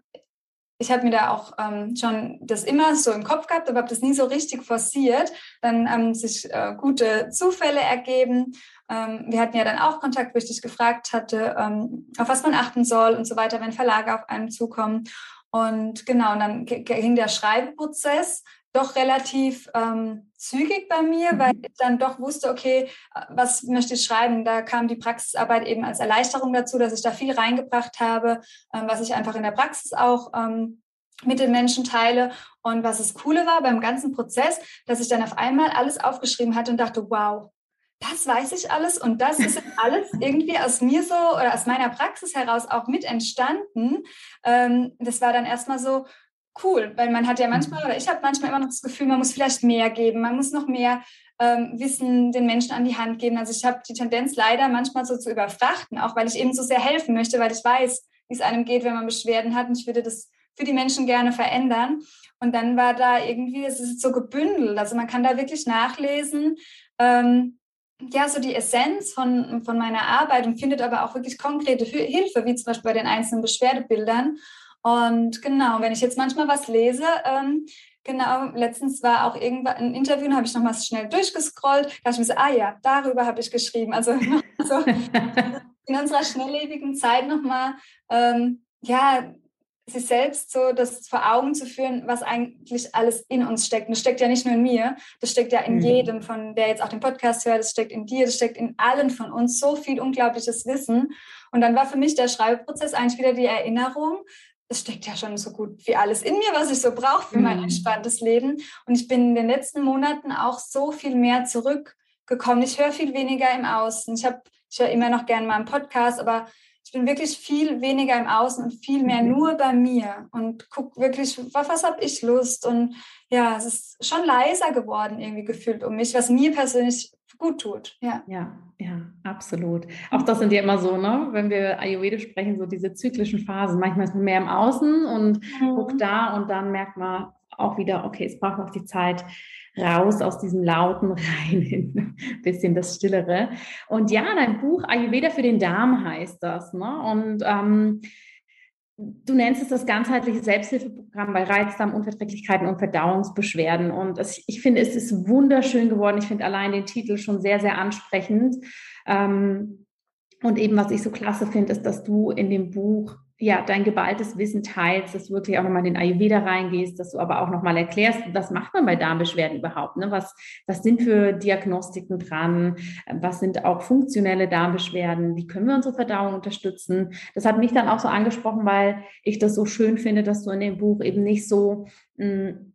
Ich habe mir da auch ähm, schon das immer so im Kopf gehabt, aber habe das nie so richtig forciert. Dann haben sich äh, gute Zufälle ergeben. Ähm, wir hatten ja dann auch Kontakt, wo ich dich gefragt hatte, ähm, auf was man achten soll und so weiter, wenn Verlage auf einen zukommen. Und genau, und dann ging der Schreibeprozess doch relativ ähm, zügig bei mir, mhm. weil ich dann doch wusste, okay, was möchte ich schreiben? Da kam die Praxisarbeit eben als Erleichterung dazu, dass ich da viel reingebracht habe, ähm, was ich einfach in der Praxis auch ähm, mit den Menschen teile. Und was das Coole war beim ganzen Prozess, dass ich dann auf einmal alles aufgeschrieben hatte und dachte, wow, das weiß ich alles und das ist alles irgendwie aus mir so oder aus meiner Praxis heraus auch mit entstanden. Ähm, das war dann erstmal so cool, weil man hat ja manchmal, mhm. oder ich habe manchmal immer noch das Gefühl, man muss vielleicht mehr geben, man muss noch mehr ähm, Wissen den Menschen an die Hand geben. Also ich habe die Tendenz leider manchmal so zu überfrachten, auch weil ich eben so sehr helfen möchte, weil ich weiß, wie es einem geht, wenn man Beschwerden hat und ich würde das für die Menschen gerne verändern. Und dann war da irgendwie, es ist so gebündelt. Also man kann da wirklich nachlesen, ähm, ja, so die Essenz von, von meiner Arbeit und findet aber auch wirklich konkrete Hilfe, wie zum Beispiel bei den einzelnen Beschwerdebildern. Und genau, wenn ich jetzt manchmal was lese, ähm, genau, letztens war auch irgendwann ein Interview, habe ich nochmal schnell durchgescrollt, da dachte ich mir so, ah ja, darüber habe ich geschrieben. Also, also in unserer schnelllebigen Zeit nochmal, ähm, ja, sich selbst so das vor Augen zu führen, was eigentlich alles in uns steckt. Und das steckt ja nicht nur in mir, das steckt ja in mhm. jedem, von der jetzt auch den Podcast hört, das steckt in dir, das steckt in allen von uns so viel unglaubliches Wissen. Und dann war für mich der Schreibprozess eigentlich wieder die Erinnerung, es steckt ja schon so gut wie alles in mir, was ich so brauche für mhm. mein entspanntes Leben. Und ich bin in den letzten Monaten auch so viel mehr zurückgekommen. Ich höre viel weniger im Außen. Ich habe, ich höre immer noch gerne mal einen Podcast, aber ich bin wirklich viel weniger im Außen und viel mehr mhm. nur bei mir und gucke wirklich, was, was habe ich Lust und ja, es ist schon leiser geworden irgendwie gefühlt um mich, was mir persönlich gut tut. Ja. ja, ja, absolut. Auch das sind ja immer so, ne? wenn wir Ayurveda sprechen, so diese zyklischen Phasen. Manchmal ist man mehr im Außen und mhm. guckt da und dann merkt man auch wieder, okay, es braucht noch die Zeit, raus aus diesem Lauten rein in ein bisschen das Stillere. Und ja, dein Buch Ayurveda für den Darm heißt das. Ne? Und ähm, du nennst es das ganzheitliche Selbsthilfeprogramm bei Reizdarm, Unverträglichkeiten und Verdauungsbeschwerden. Und es, ich finde, es ist wunderschön geworden. Ich finde allein den Titel schon sehr, sehr ansprechend. Ähm, und eben, was ich so klasse finde, ist, dass du in dem Buch ja, dein geballtes Wissen teilst, dass du wirklich auch nochmal in den Ayurveda reingehst, dass du aber auch nochmal erklärst, was macht man bei Darmbeschwerden überhaupt? Ne? Was, was sind für Diagnostiken dran? Was sind auch funktionelle Darmbeschwerden? Wie können wir unsere Verdauung unterstützen? Das hat mich dann auch so angesprochen, weil ich das so schön finde, dass du in dem Buch eben nicht so mh, hm,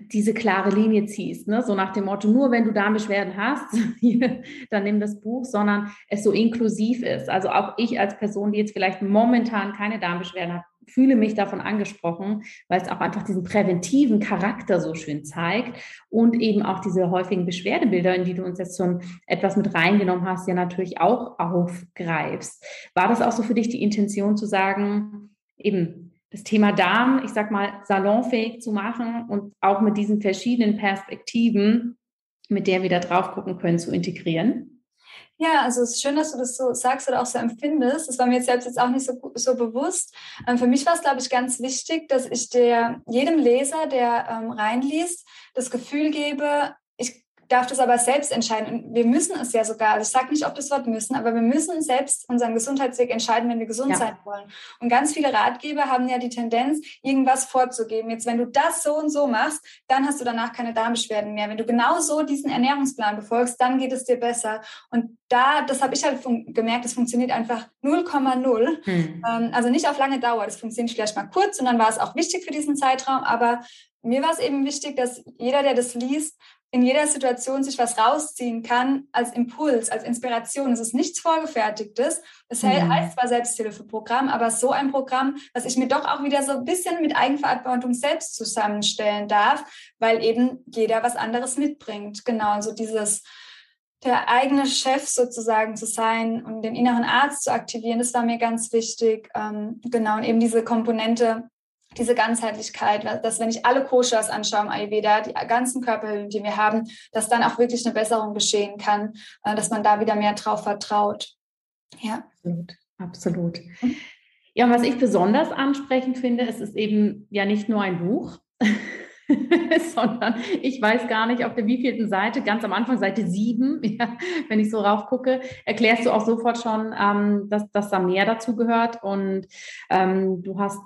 diese klare Linie ziehst, ne? so nach dem Motto, nur wenn du Darmbeschwerden hast, dann nimm das Buch, sondern es so inklusiv ist. Also auch ich als Person, die jetzt vielleicht momentan keine Darmbeschwerden hat, fühle mich davon angesprochen, weil es auch einfach diesen präventiven Charakter so schön zeigt und eben auch diese häufigen Beschwerdebilder, in die du uns jetzt schon etwas mit reingenommen hast, ja natürlich auch aufgreifst. War das auch so für dich die Intention zu sagen, eben das Thema Darm, ich sag mal, salonfähig zu machen und auch mit diesen verschiedenen Perspektiven, mit der wir da drauf gucken können, zu integrieren? Ja, also es ist schön, dass du das so sagst oder auch so empfindest. Das war mir jetzt selbst jetzt auch nicht so, so bewusst. Ähm, für mich war es, glaube ich, ganz wichtig, dass ich der, jedem Leser, der ähm, reinliest, das Gefühl gebe, darf das aber selbst entscheiden. Und wir müssen es ja sogar, also ich sage nicht, ob das Wort müssen, aber wir müssen selbst unseren Gesundheitsweg entscheiden, wenn wir gesund ja. sein wollen. Und ganz viele Ratgeber haben ja die Tendenz, irgendwas vorzugeben. Jetzt, wenn du das so und so machst, dann hast du danach keine Darmbeschwerden mehr. Wenn du genau so diesen Ernährungsplan befolgst, dann geht es dir besser. Und da, das habe ich halt gemerkt, das funktioniert einfach 0,0. Hm. Ähm, also nicht auf lange Dauer. Das funktioniert vielleicht mal kurz und dann war es auch wichtig für diesen Zeitraum, aber mir war es eben wichtig, dass jeder, der das liest, in jeder Situation sich was rausziehen kann als Impuls, als Inspiration. Es ist nichts Vorgefertigtes. Es mhm. heißt zwar Selbsthilfeprogramm, aber so ein Programm, was ich mir doch auch wieder so ein bisschen mit Eigenverantwortung selbst zusammenstellen darf, weil eben jeder was anderes mitbringt. Genau, also dieses der eigene Chef sozusagen zu sein und den inneren Arzt zu aktivieren, das war mir ganz wichtig. Ähm, genau, und eben diese Komponente diese Ganzheitlichkeit, dass wenn ich alle Koshas anschaue im Ayurveda, die ganzen Körperhüllen, die wir haben, dass dann auch wirklich eine Besserung geschehen kann, äh, dass man da wieder mehr drauf vertraut. Ja. Absolut, absolut. Ja, und was ich besonders ansprechend finde, es ist eben ja nicht nur ein Buch, sondern ich weiß gar nicht, auf der wievielten Seite, ganz am Anfang, Seite 7, ja, wenn ich so raufgucke, erklärst du auch sofort schon, ähm, dass, dass da mehr dazu gehört und ähm, du hast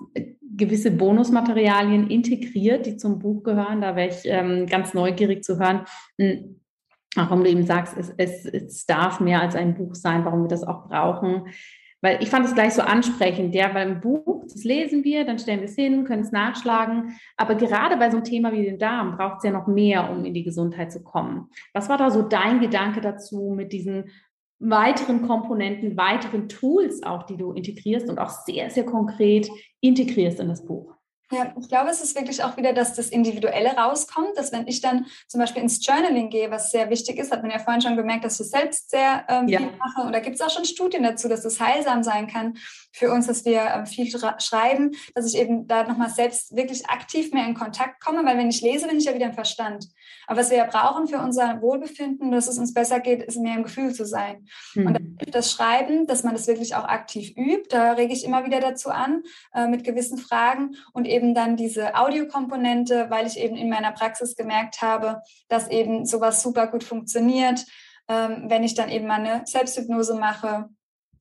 gewisse Bonusmaterialien integriert, die zum Buch gehören. Da wäre ich ähm, ganz neugierig zu hören. Hm, warum du eben sagst, es, es, es darf mehr als ein Buch sein, warum wir das auch brauchen. Weil ich fand es gleich so ansprechend, ja, beim Buch, das lesen wir, dann stellen wir es hin, können es nachschlagen. Aber gerade bei so einem Thema wie dem Darm braucht es ja noch mehr, um in die Gesundheit zu kommen. Was war da so dein Gedanke dazu mit diesen weiteren Komponenten, weiteren Tools auch, die du integrierst und auch sehr, sehr konkret integrierst in das Buch? Ja, ich glaube, es ist wirklich auch wieder, dass das Individuelle rauskommt, dass wenn ich dann zum Beispiel ins Journaling gehe, was sehr wichtig ist, hat man ja vorhin schon gemerkt, dass ich selbst sehr ähm, ja. viel mache. Und da gibt es auch schon Studien dazu, dass es heilsam sein kann für uns, dass wir ähm, viel schreiben, dass ich eben da nochmal selbst wirklich aktiv mehr in Kontakt komme, weil wenn ich lese, bin ich ja wieder im Verstand. Aber was wir ja brauchen für unser Wohlbefinden, dass es uns besser geht, ist mehr im Gefühl zu sein. Mhm. Und das Schreiben, dass man das wirklich auch aktiv übt, da rege ich immer wieder dazu an, äh, mit gewissen Fragen und eben eben dann diese Audiokomponente, weil ich eben in meiner Praxis gemerkt habe, dass eben sowas super gut funktioniert, ähm, wenn ich dann eben mal eine Selbsthypnose mache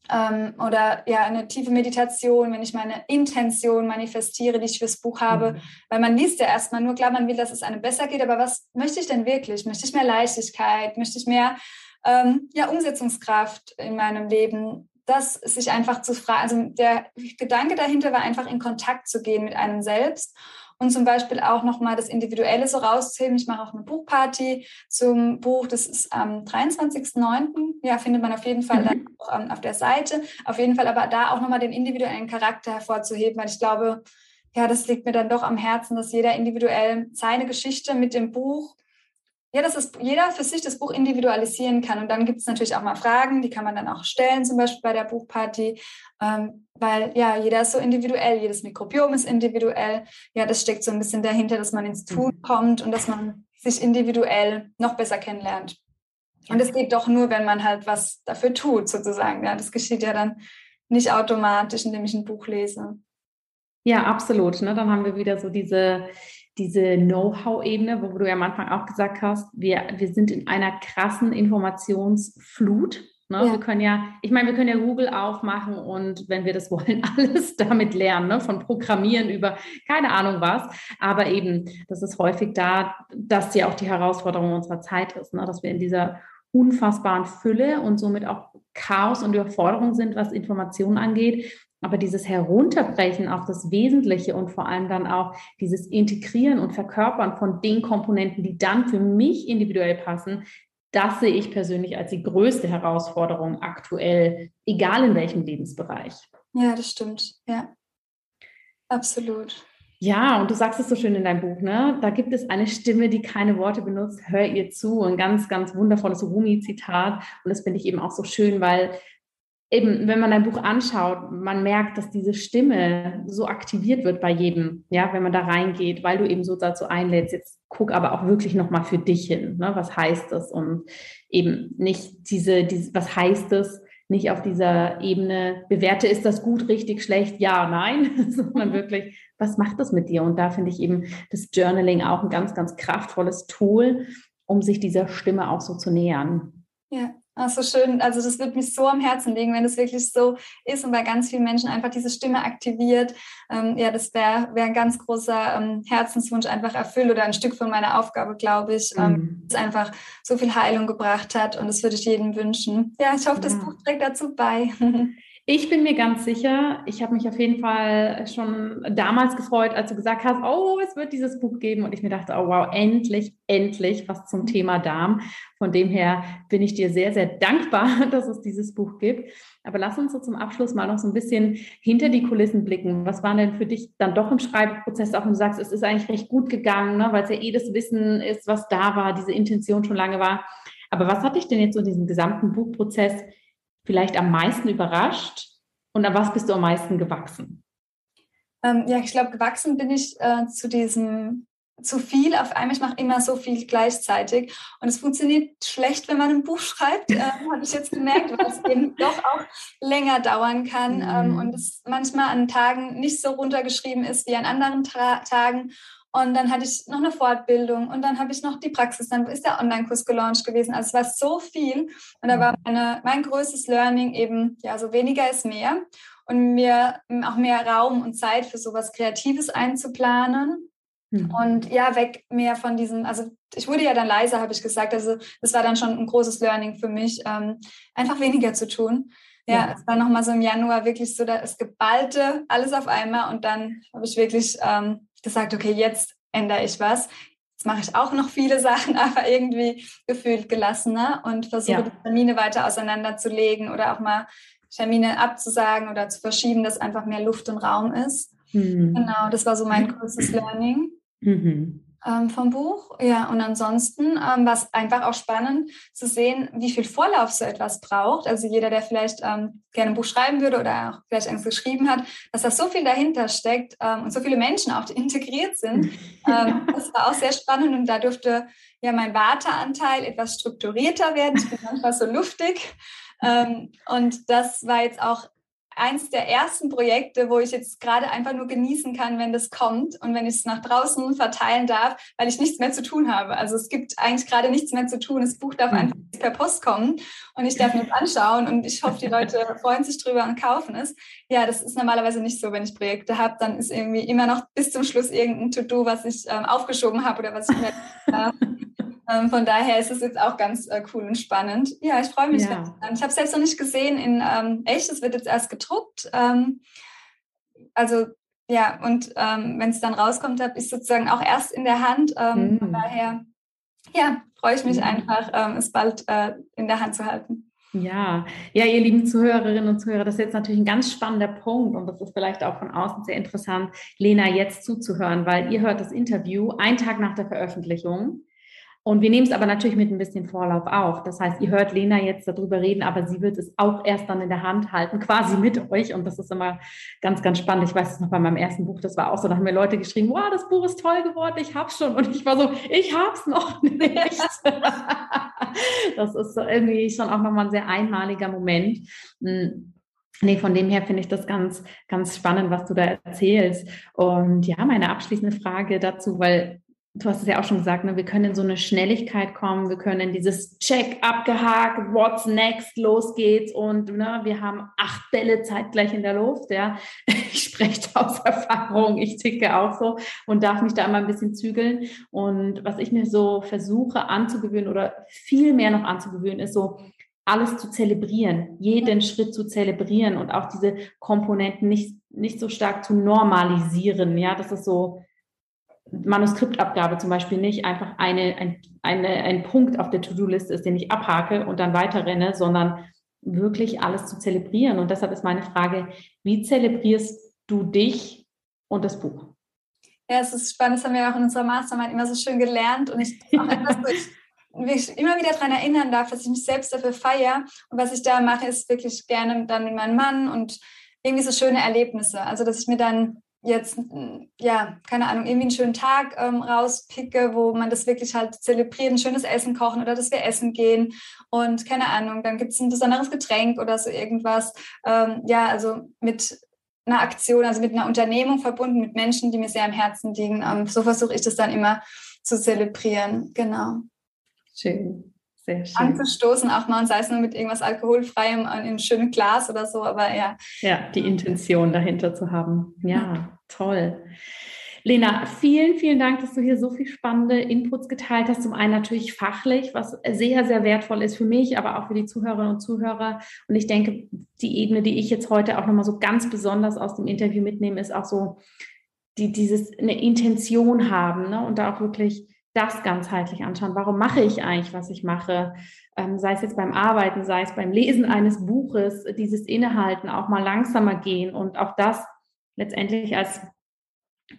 ähm, oder ja eine tiefe Meditation, wenn ich meine Intention manifestiere, die ich fürs Buch habe, mhm. weil man liest ja erstmal nur, klar, man will, dass es einem besser geht, aber was möchte ich denn wirklich? Möchte ich mehr Leichtigkeit? Möchte ich mehr ähm, ja, Umsetzungskraft in meinem Leben? Das sich einfach zu fragen, also der Gedanke dahinter war einfach in Kontakt zu gehen mit einem selbst und zum Beispiel auch nochmal das Individuelle so rauszuheben. Ich mache auch eine Buchparty zum Buch, das ist am 23.09. Ja, findet man auf jeden Fall dann mhm. auch auf der Seite. Auf jeden Fall aber da auch nochmal den individuellen Charakter hervorzuheben, weil ich glaube, ja, das liegt mir dann doch am Herzen, dass jeder individuell seine Geschichte mit dem Buch ja, dass es jeder für sich das Buch individualisieren kann. Und dann gibt es natürlich auch mal Fragen, die kann man dann auch stellen, zum Beispiel bei der Buchparty, ähm, weil ja, jeder ist so individuell, jedes Mikrobiom ist individuell. Ja, das steckt so ein bisschen dahinter, dass man ins Tun mhm. kommt und dass man sich individuell noch besser kennenlernt. Und es geht doch nur, wenn man halt was dafür tut, sozusagen. Ja, das geschieht ja dann nicht automatisch, indem ich ein Buch lese. Ja, absolut. Ne? Dann haben wir wieder so diese diese Know-how-Ebene, wo du ja am Anfang auch gesagt hast, wir, wir sind in einer krassen Informationsflut. Ne? Ja. Wir können ja, ich meine, wir können ja Google aufmachen und wenn wir das wollen, alles damit lernen, ne? von Programmieren über keine Ahnung was. Aber eben, das ist häufig da, dass ja auch die Herausforderung unserer Zeit ist, ne? dass wir in dieser unfassbaren Fülle und somit auch Chaos und Überforderung sind, was Informationen angeht. Aber dieses Herunterbrechen auf das Wesentliche und vor allem dann auch dieses Integrieren und Verkörpern von den Komponenten, die dann für mich individuell passen, das sehe ich persönlich als die größte Herausforderung aktuell, egal in welchem Lebensbereich. Ja, das stimmt. Ja, absolut. Ja, und du sagst es so schön in deinem Buch, ne? Da gibt es eine Stimme, die keine Worte benutzt. Hör ihr zu. Ein ganz, ganz wundervolles Rumi-Zitat. Und das finde ich eben auch so schön, weil eben, wenn man dein Buch anschaut, man merkt, dass diese Stimme so aktiviert wird bei jedem, ja, wenn man da reingeht, weil du eben so dazu einlädst, jetzt guck aber auch wirklich nochmal für dich hin, ne? was heißt das und eben nicht diese, diese, was heißt das, nicht auf dieser Ebene bewerte, ist das gut, richtig, schlecht, ja, nein, sondern wirklich, was macht das mit dir? Und da finde ich eben das Journaling auch ein ganz, ganz kraftvolles Tool, um sich dieser Stimme auch so zu nähern. Ja, Ach, so schön. Also das wird mich so am Herzen liegen, wenn es wirklich so ist und bei ganz vielen Menschen einfach diese Stimme aktiviert. Ähm, ja, das wäre wär ein ganz großer ähm, Herzenswunsch einfach erfüllt oder ein Stück von meiner Aufgabe, glaube ich, ähm, mhm. das einfach so viel Heilung gebracht hat und das würde ich jedem wünschen. Ja, ich hoffe, ja. das Buch trägt dazu bei. Ich bin mir ganz sicher, ich habe mich auf jeden Fall schon damals gefreut, als du gesagt hast, oh, es wird dieses Buch geben. Und ich mir dachte, oh wow, endlich, endlich was zum Thema Darm. Von dem her bin ich dir sehr, sehr dankbar, dass es dieses Buch gibt. Aber lass uns so zum Abschluss mal noch so ein bisschen hinter die Kulissen blicken. Was war denn für dich dann doch im Schreibprozess, auch wenn du sagst, es ist eigentlich recht gut gegangen, ne? weil es ja eh das Wissen ist, was da war, diese Intention schon lange war. Aber was hat dich denn jetzt so in diesem gesamten Buchprozess vielleicht am meisten überrascht und an was bist du am meisten gewachsen? Ähm, ja, ich glaube, gewachsen bin ich äh, zu diesem zu viel auf einmal. Ich mache immer so viel gleichzeitig und es funktioniert schlecht, wenn man ein Buch schreibt. Äh, Habe ich jetzt gemerkt, weil es eben doch auch länger dauern kann mhm. ähm, und es manchmal an Tagen nicht so runtergeschrieben ist wie an anderen Tra Tagen. Und dann hatte ich noch eine Fortbildung und dann habe ich noch die Praxis. Dann ist der Online-Kurs gelauncht gewesen. Also es war so viel. Und da war meine, mein größtes Learning eben, ja, so weniger ist mehr. Und mir auch mehr Raum und Zeit für sowas Kreatives einzuplanen. Mhm. Und ja, weg mehr von diesem, also ich wurde ja dann leiser, habe ich gesagt. Also das war dann schon ein großes Learning für mich, ähm, einfach weniger zu tun. Ja, ja. es war nochmal so im Januar wirklich so, da es geballte alles auf einmal und dann habe ich wirklich ähm, gesagt, okay, jetzt ändere ich was. Jetzt mache ich auch noch viele Sachen, aber irgendwie gefühlt gelassener und versuche ja. die Termine weiter auseinanderzulegen oder auch mal Termine abzusagen oder zu verschieben, dass einfach mehr Luft und Raum ist. Mhm. Genau, das war so mein größtes Learning. Mhm ähm, vom Buch. Ja, und ansonsten ähm, war es einfach auch spannend zu sehen, wie viel Vorlauf so etwas braucht. Also jeder, der vielleicht ähm, gerne ein Buch schreiben würde oder auch vielleicht eins geschrieben hat, dass da so viel dahinter steckt ähm, und so viele Menschen auch, die integriert sind. Ähm, das war auch sehr spannend und da durfte ja mein Warteanteil etwas strukturierter werden. Ich bin manchmal so luftig. Ähm, und das war jetzt auch eins der ersten Projekte, wo ich jetzt gerade einfach nur genießen kann, wenn das kommt und wenn ich es nach draußen verteilen darf, weil ich nichts mehr zu tun habe. Also es gibt eigentlich gerade nichts mehr zu tun. Das Buch darf einfach mhm. per Post kommen und ich darf mir das anschauen und ich hoffe, die Leute freuen sich drüber und kaufen es. Ja, das ist normalerweise nicht so, wenn ich Projekte habe, dann ist irgendwie immer noch bis zum Schluss irgendein To-Do, was ich ähm, aufgeschoben habe oder was ich mir ähm, von daher ist es jetzt auch ganz äh, cool und spannend. Ja, ich freue mich. Ja. Ich habe es selbst noch nicht gesehen in ähm, echt. Es wird jetzt erst gedruckt. Ähm, also ja, und ähm, wenn es dann rauskommt, habe ich sozusagen auch erst in der Hand. Mhm. Von daher, ja, freue ich mich mhm. einfach, ähm, es bald äh, in der Hand zu halten. Ja, ja, ihr lieben Zuhörerinnen und Zuhörer, das ist jetzt natürlich ein ganz spannender Punkt und das ist vielleicht auch von außen sehr interessant, Lena jetzt zuzuhören, weil ihr hört das Interview einen Tag nach der Veröffentlichung. Und wir nehmen es aber natürlich mit ein bisschen Vorlauf auf. Das heißt, ihr hört Lena jetzt darüber reden, aber sie wird es auch erst dann in der Hand halten, quasi mit euch. Und das ist immer ganz, ganz spannend. Ich weiß es noch bei meinem ersten Buch, das war auch so, da haben mir Leute geschrieben, wow, das Buch ist toll geworden, ich hab's schon. Und ich war so, ich hab's noch nicht. das ist so irgendwie schon auch nochmal ein sehr einmaliger Moment. Hm. Nee, von dem her finde ich das ganz, ganz spannend, was du da erzählst. Und ja, meine abschließende Frage dazu, weil du hast es ja auch schon gesagt, ne, wir können in so eine Schnelligkeit kommen, wir können in dieses Check abgehakt, what's next, los geht's und ne, wir haben acht Bälle zeitgleich in der Luft, ja. Ich spreche aus Erfahrung, ich ticke auch so und darf mich da immer ein bisschen zügeln und was ich mir so versuche anzugewöhnen oder viel mehr noch anzugewöhnen, ist so, alles zu zelebrieren, jeden Schritt zu zelebrieren und auch diese Komponenten nicht, nicht so stark zu normalisieren. Ja, das ist so, Manuskriptabgabe zum Beispiel nicht einfach eine, ein, eine, ein Punkt auf der To-Do-Liste ist, den ich abhake und dann weiterrenne, sondern wirklich alles zu zelebrieren. Und deshalb ist meine Frage, wie zelebrierst du dich und das Buch? Ja, es ist spannend, das haben wir auch in unserer Mastermind immer so schön gelernt und ich auch mich immer wieder daran erinnern darf, dass ich mich selbst dafür feiere. Und was ich da mache, ist wirklich gerne dann mit meinem Mann und irgendwie so schöne Erlebnisse. Also, dass ich mir dann jetzt, ja, keine Ahnung, irgendwie einen schönen Tag ähm, rauspicke, wo man das wirklich halt zelebriert, ein schönes Essen kochen oder dass wir essen gehen und keine Ahnung, dann gibt es ein besonderes Getränk oder so irgendwas. Ähm, ja, also mit einer Aktion, also mit einer Unternehmung verbunden, mit Menschen, die mir sehr am Herzen liegen. Ähm, so versuche ich das dann immer zu zelebrieren, genau. Schön. Anzustoßen, auch mal, und sei es nur mit irgendwas Alkoholfreiem in einem schönen Glas oder so, aber ja. Ja, die Intention dahinter zu haben. Ja, toll. Lena, vielen, vielen Dank, dass du hier so viel spannende Inputs geteilt hast. Zum einen natürlich fachlich, was sehr, sehr wertvoll ist für mich, aber auch für die Zuhörerinnen und Zuhörer. Und ich denke, die Ebene, die ich jetzt heute auch nochmal so ganz besonders aus dem Interview mitnehme, ist auch so, die dieses eine Intention haben ne? und da auch wirklich das ganzheitlich anschauen. Warum mache ich eigentlich, was ich mache? Ähm, sei es jetzt beim Arbeiten, sei es beim Lesen eines Buches, dieses Innehalten, auch mal langsamer gehen und auch das letztendlich als,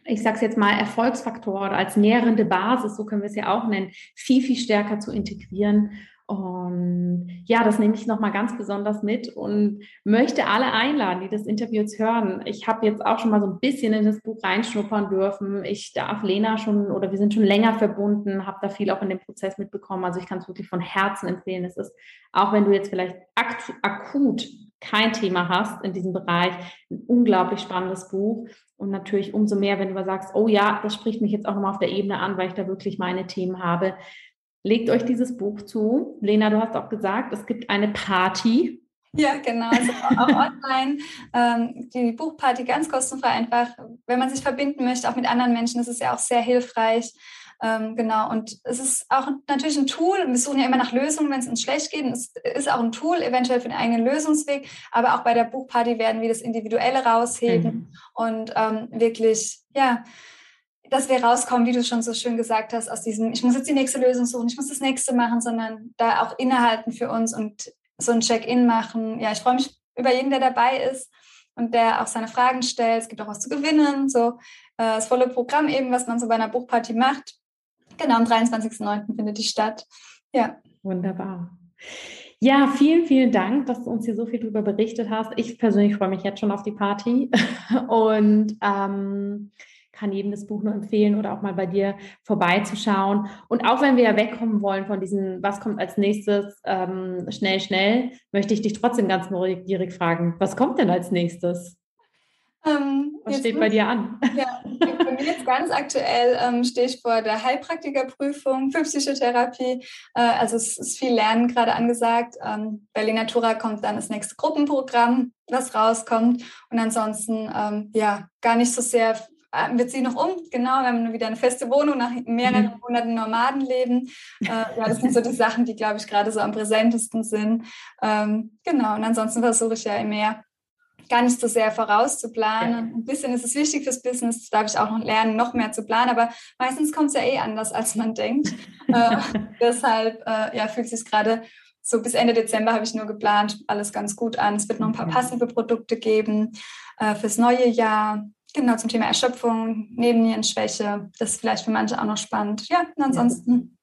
ich sage es jetzt mal, Erfolgsfaktor oder als nährende Basis, so können wir es ja auch nennen, viel, viel stärker zu integrieren und ja, das nehme ich nochmal ganz besonders mit und möchte alle einladen, die das Interview jetzt hören. Ich habe jetzt auch schon mal so ein bisschen in das Buch reinschnuppern dürfen. Ich darf Lena schon oder wir sind schon länger verbunden, habe da viel auch in dem Prozess mitbekommen. Also ich kann es wirklich von Herzen empfehlen. Es ist, auch wenn du jetzt vielleicht akut kein Thema hast in diesem Bereich, ein unglaublich spannendes Buch. Und natürlich umso mehr, wenn du sagst, oh ja, das spricht mich jetzt auch nochmal auf der Ebene an, weil ich da wirklich meine Themen habe Legt euch dieses Buch zu. Lena, du hast auch gesagt, es gibt eine Party. Ja, genau. Also auch online. Ähm, die Buchparty ganz kostenfrei einfach. Wenn man sich verbinden möchte, auch mit anderen Menschen, ist es ja auch sehr hilfreich. Ähm, genau. Und es ist auch natürlich ein Tool. Wir suchen ja immer nach Lösungen, wenn es uns schlecht geht. Und es ist auch ein Tool, eventuell für den eigenen Lösungsweg. Aber auch bei der Buchparty werden wir das Individuelle rausheben mhm. und ähm, wirklich, ja, dass wir rauskommen, wie du schon so schön gesagt hast, aus diesem, ich muss jetzt die nächste Lösung suchen, ich muss das nächste machen, sondern da auch innehalten für uns und so ein Check-in machen. Ja, ich freue mich über jeden, der dabei ist und der auch seine Fragen stellt. Es gibt auch was zu gewinnen, so äh, das volle Programm eben, was man so bei einer Buchparty macht. Genau, am 23.09. findet die statt. Ja. Wunderbar. Ja, vielen, vielen Dank, dass du uns hier so viel darüber berichtet hast. Ich persönlich freue mich jetzt schon auf die Party und ähm, kann jedem das Buch nur empfehlen oder auch mal bei dir vorbeizuschauen. Und auch wenn wir ja wegkommen wollen von diesem, was kommt als nächstes, ähm, schnell, schnell, möchte ich dich trotzdem ganz neugierig fragen, was kommt denn als nächstes? Ähm, was steht bei dir an? Ja, bei mir jetzt ganz aktuell ähm, stehe ich vor der Heilpraktikerprüfung für Psychotherapie. Äh, also es ist viel Lernen gerade angesagt. Ähm, bei Lenatura kommt dann das nächste Gruppenprogramm, was rauskommt. Und ansonsten ähm, ja gar nicht so sehr wir ziehen noch um, genau, wir haben wieder eine feste Wohnung nach mehreren mhm. Monaten Nomadenleben. Äh, ja, das sind so die Sachen, die, glaube ich, gerade so am präsentesten sind. Ähm, genau, und ansonsten versuche ich ja immer gar nicht so sehr vorauszuplanen. Ja. Ein bisschen ist es wichtig fürs Business, darf ich auch noch lernen, noch mehr zu planen, aber meistens kommt es ja eh anders, als man denkt. äh, deshalb äh, ja, fühlt es sich gerade so bis Ende Dezember habe ich nur geplant, alles ganz gut an. Es wird noch ein paar passive Produkte geben äh, fürs neue Jahr. Genau, zum Thema Erschöpfung, Nebennierenschwäche. Das ist vielleicht für manche auch noch spannend. Ja, und ansonsten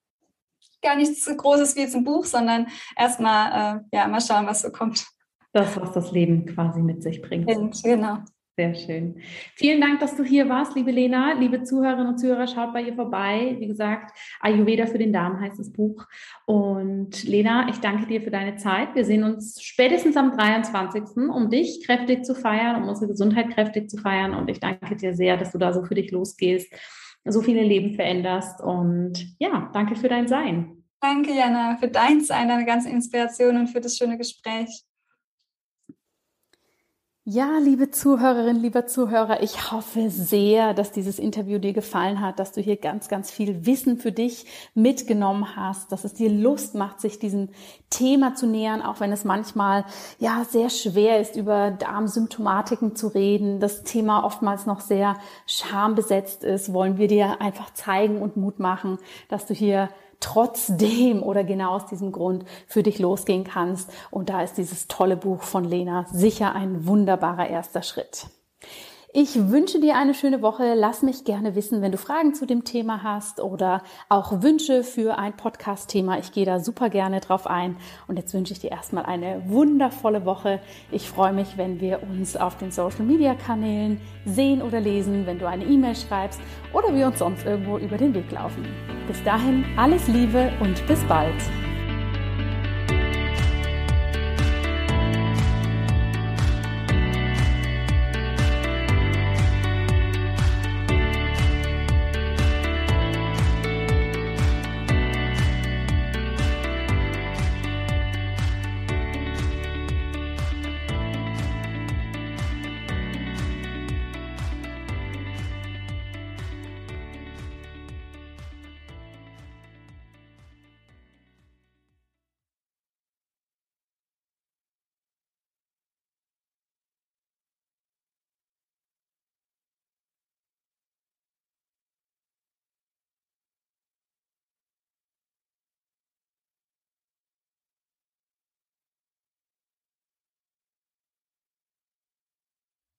ja. gar nichts Großes wie jetzt ein Buch, sondern erstmal äh, ja, mal schauen, was so kommt. Das, was das Leben quasi mit sich bringt. Genau. Sehr schön. Vielen Dank, dass du hier warst, liebe Lena. Liebe Zuhörerinnen und Zuhörer, schaut bei ihr vorbei. Wie gesagt, Ayurveda für den Darm heißt das Buch. Und Lena, ich danke dir für deine Zeit. Wir sehen uns spätestens am 23., um dich kräftig zu feiern, um unsere Gesundheit kräftig zu feiern. Und ich danke dir sehr, dass du da so für dich losgehst so viele Leben veränderst. Und ja, danke für dein Sein. Danke, Jana, für dein Sein, deine ganze Inspiration und für das schöne Gespräch. Ja, liebe Zuhörerin, lieber Zuhörer, ich hoffe sehr, dass dieses Interview dir gefallen hat, dass du hier ganz, ganz viel Wissen für dich mitgenommen hast, dass es dir Lust macht, sich diesem Thema zu nähern, auch wenn es manchmal ja sehr schwer ist, über Darmsymptomatiken zu reden. Das Thema oftmals noch sehr schambesetzt ist, wollen wir dir einfach zeigen und Mut machen, dass du hier trotzdem oder genau aus diesem Grund für dich losgehen kannst. Und da ist dieses tolle Buch von Lena sicher ein wunderbarer erster Schritt. Ich wünsche dir eine schöne Woche. Lass mich gerne wissen, wenn du Fragen zu dem Thema hast oder auch Wünsche für ein Podcast-Thema. Ich gehe da super gerne drauf ein. Und jetzt wünsche ich dir erstmal eine wundervolle Woche. Ich freue mich, wenn wir uns auf den Social-Media-Kanälen sehen oder lesen, wenn du eine E-Mail schreibst oder wir uns sonst irgendwo über den Weg laufen. Bis dahin alles Liebe und bis bald.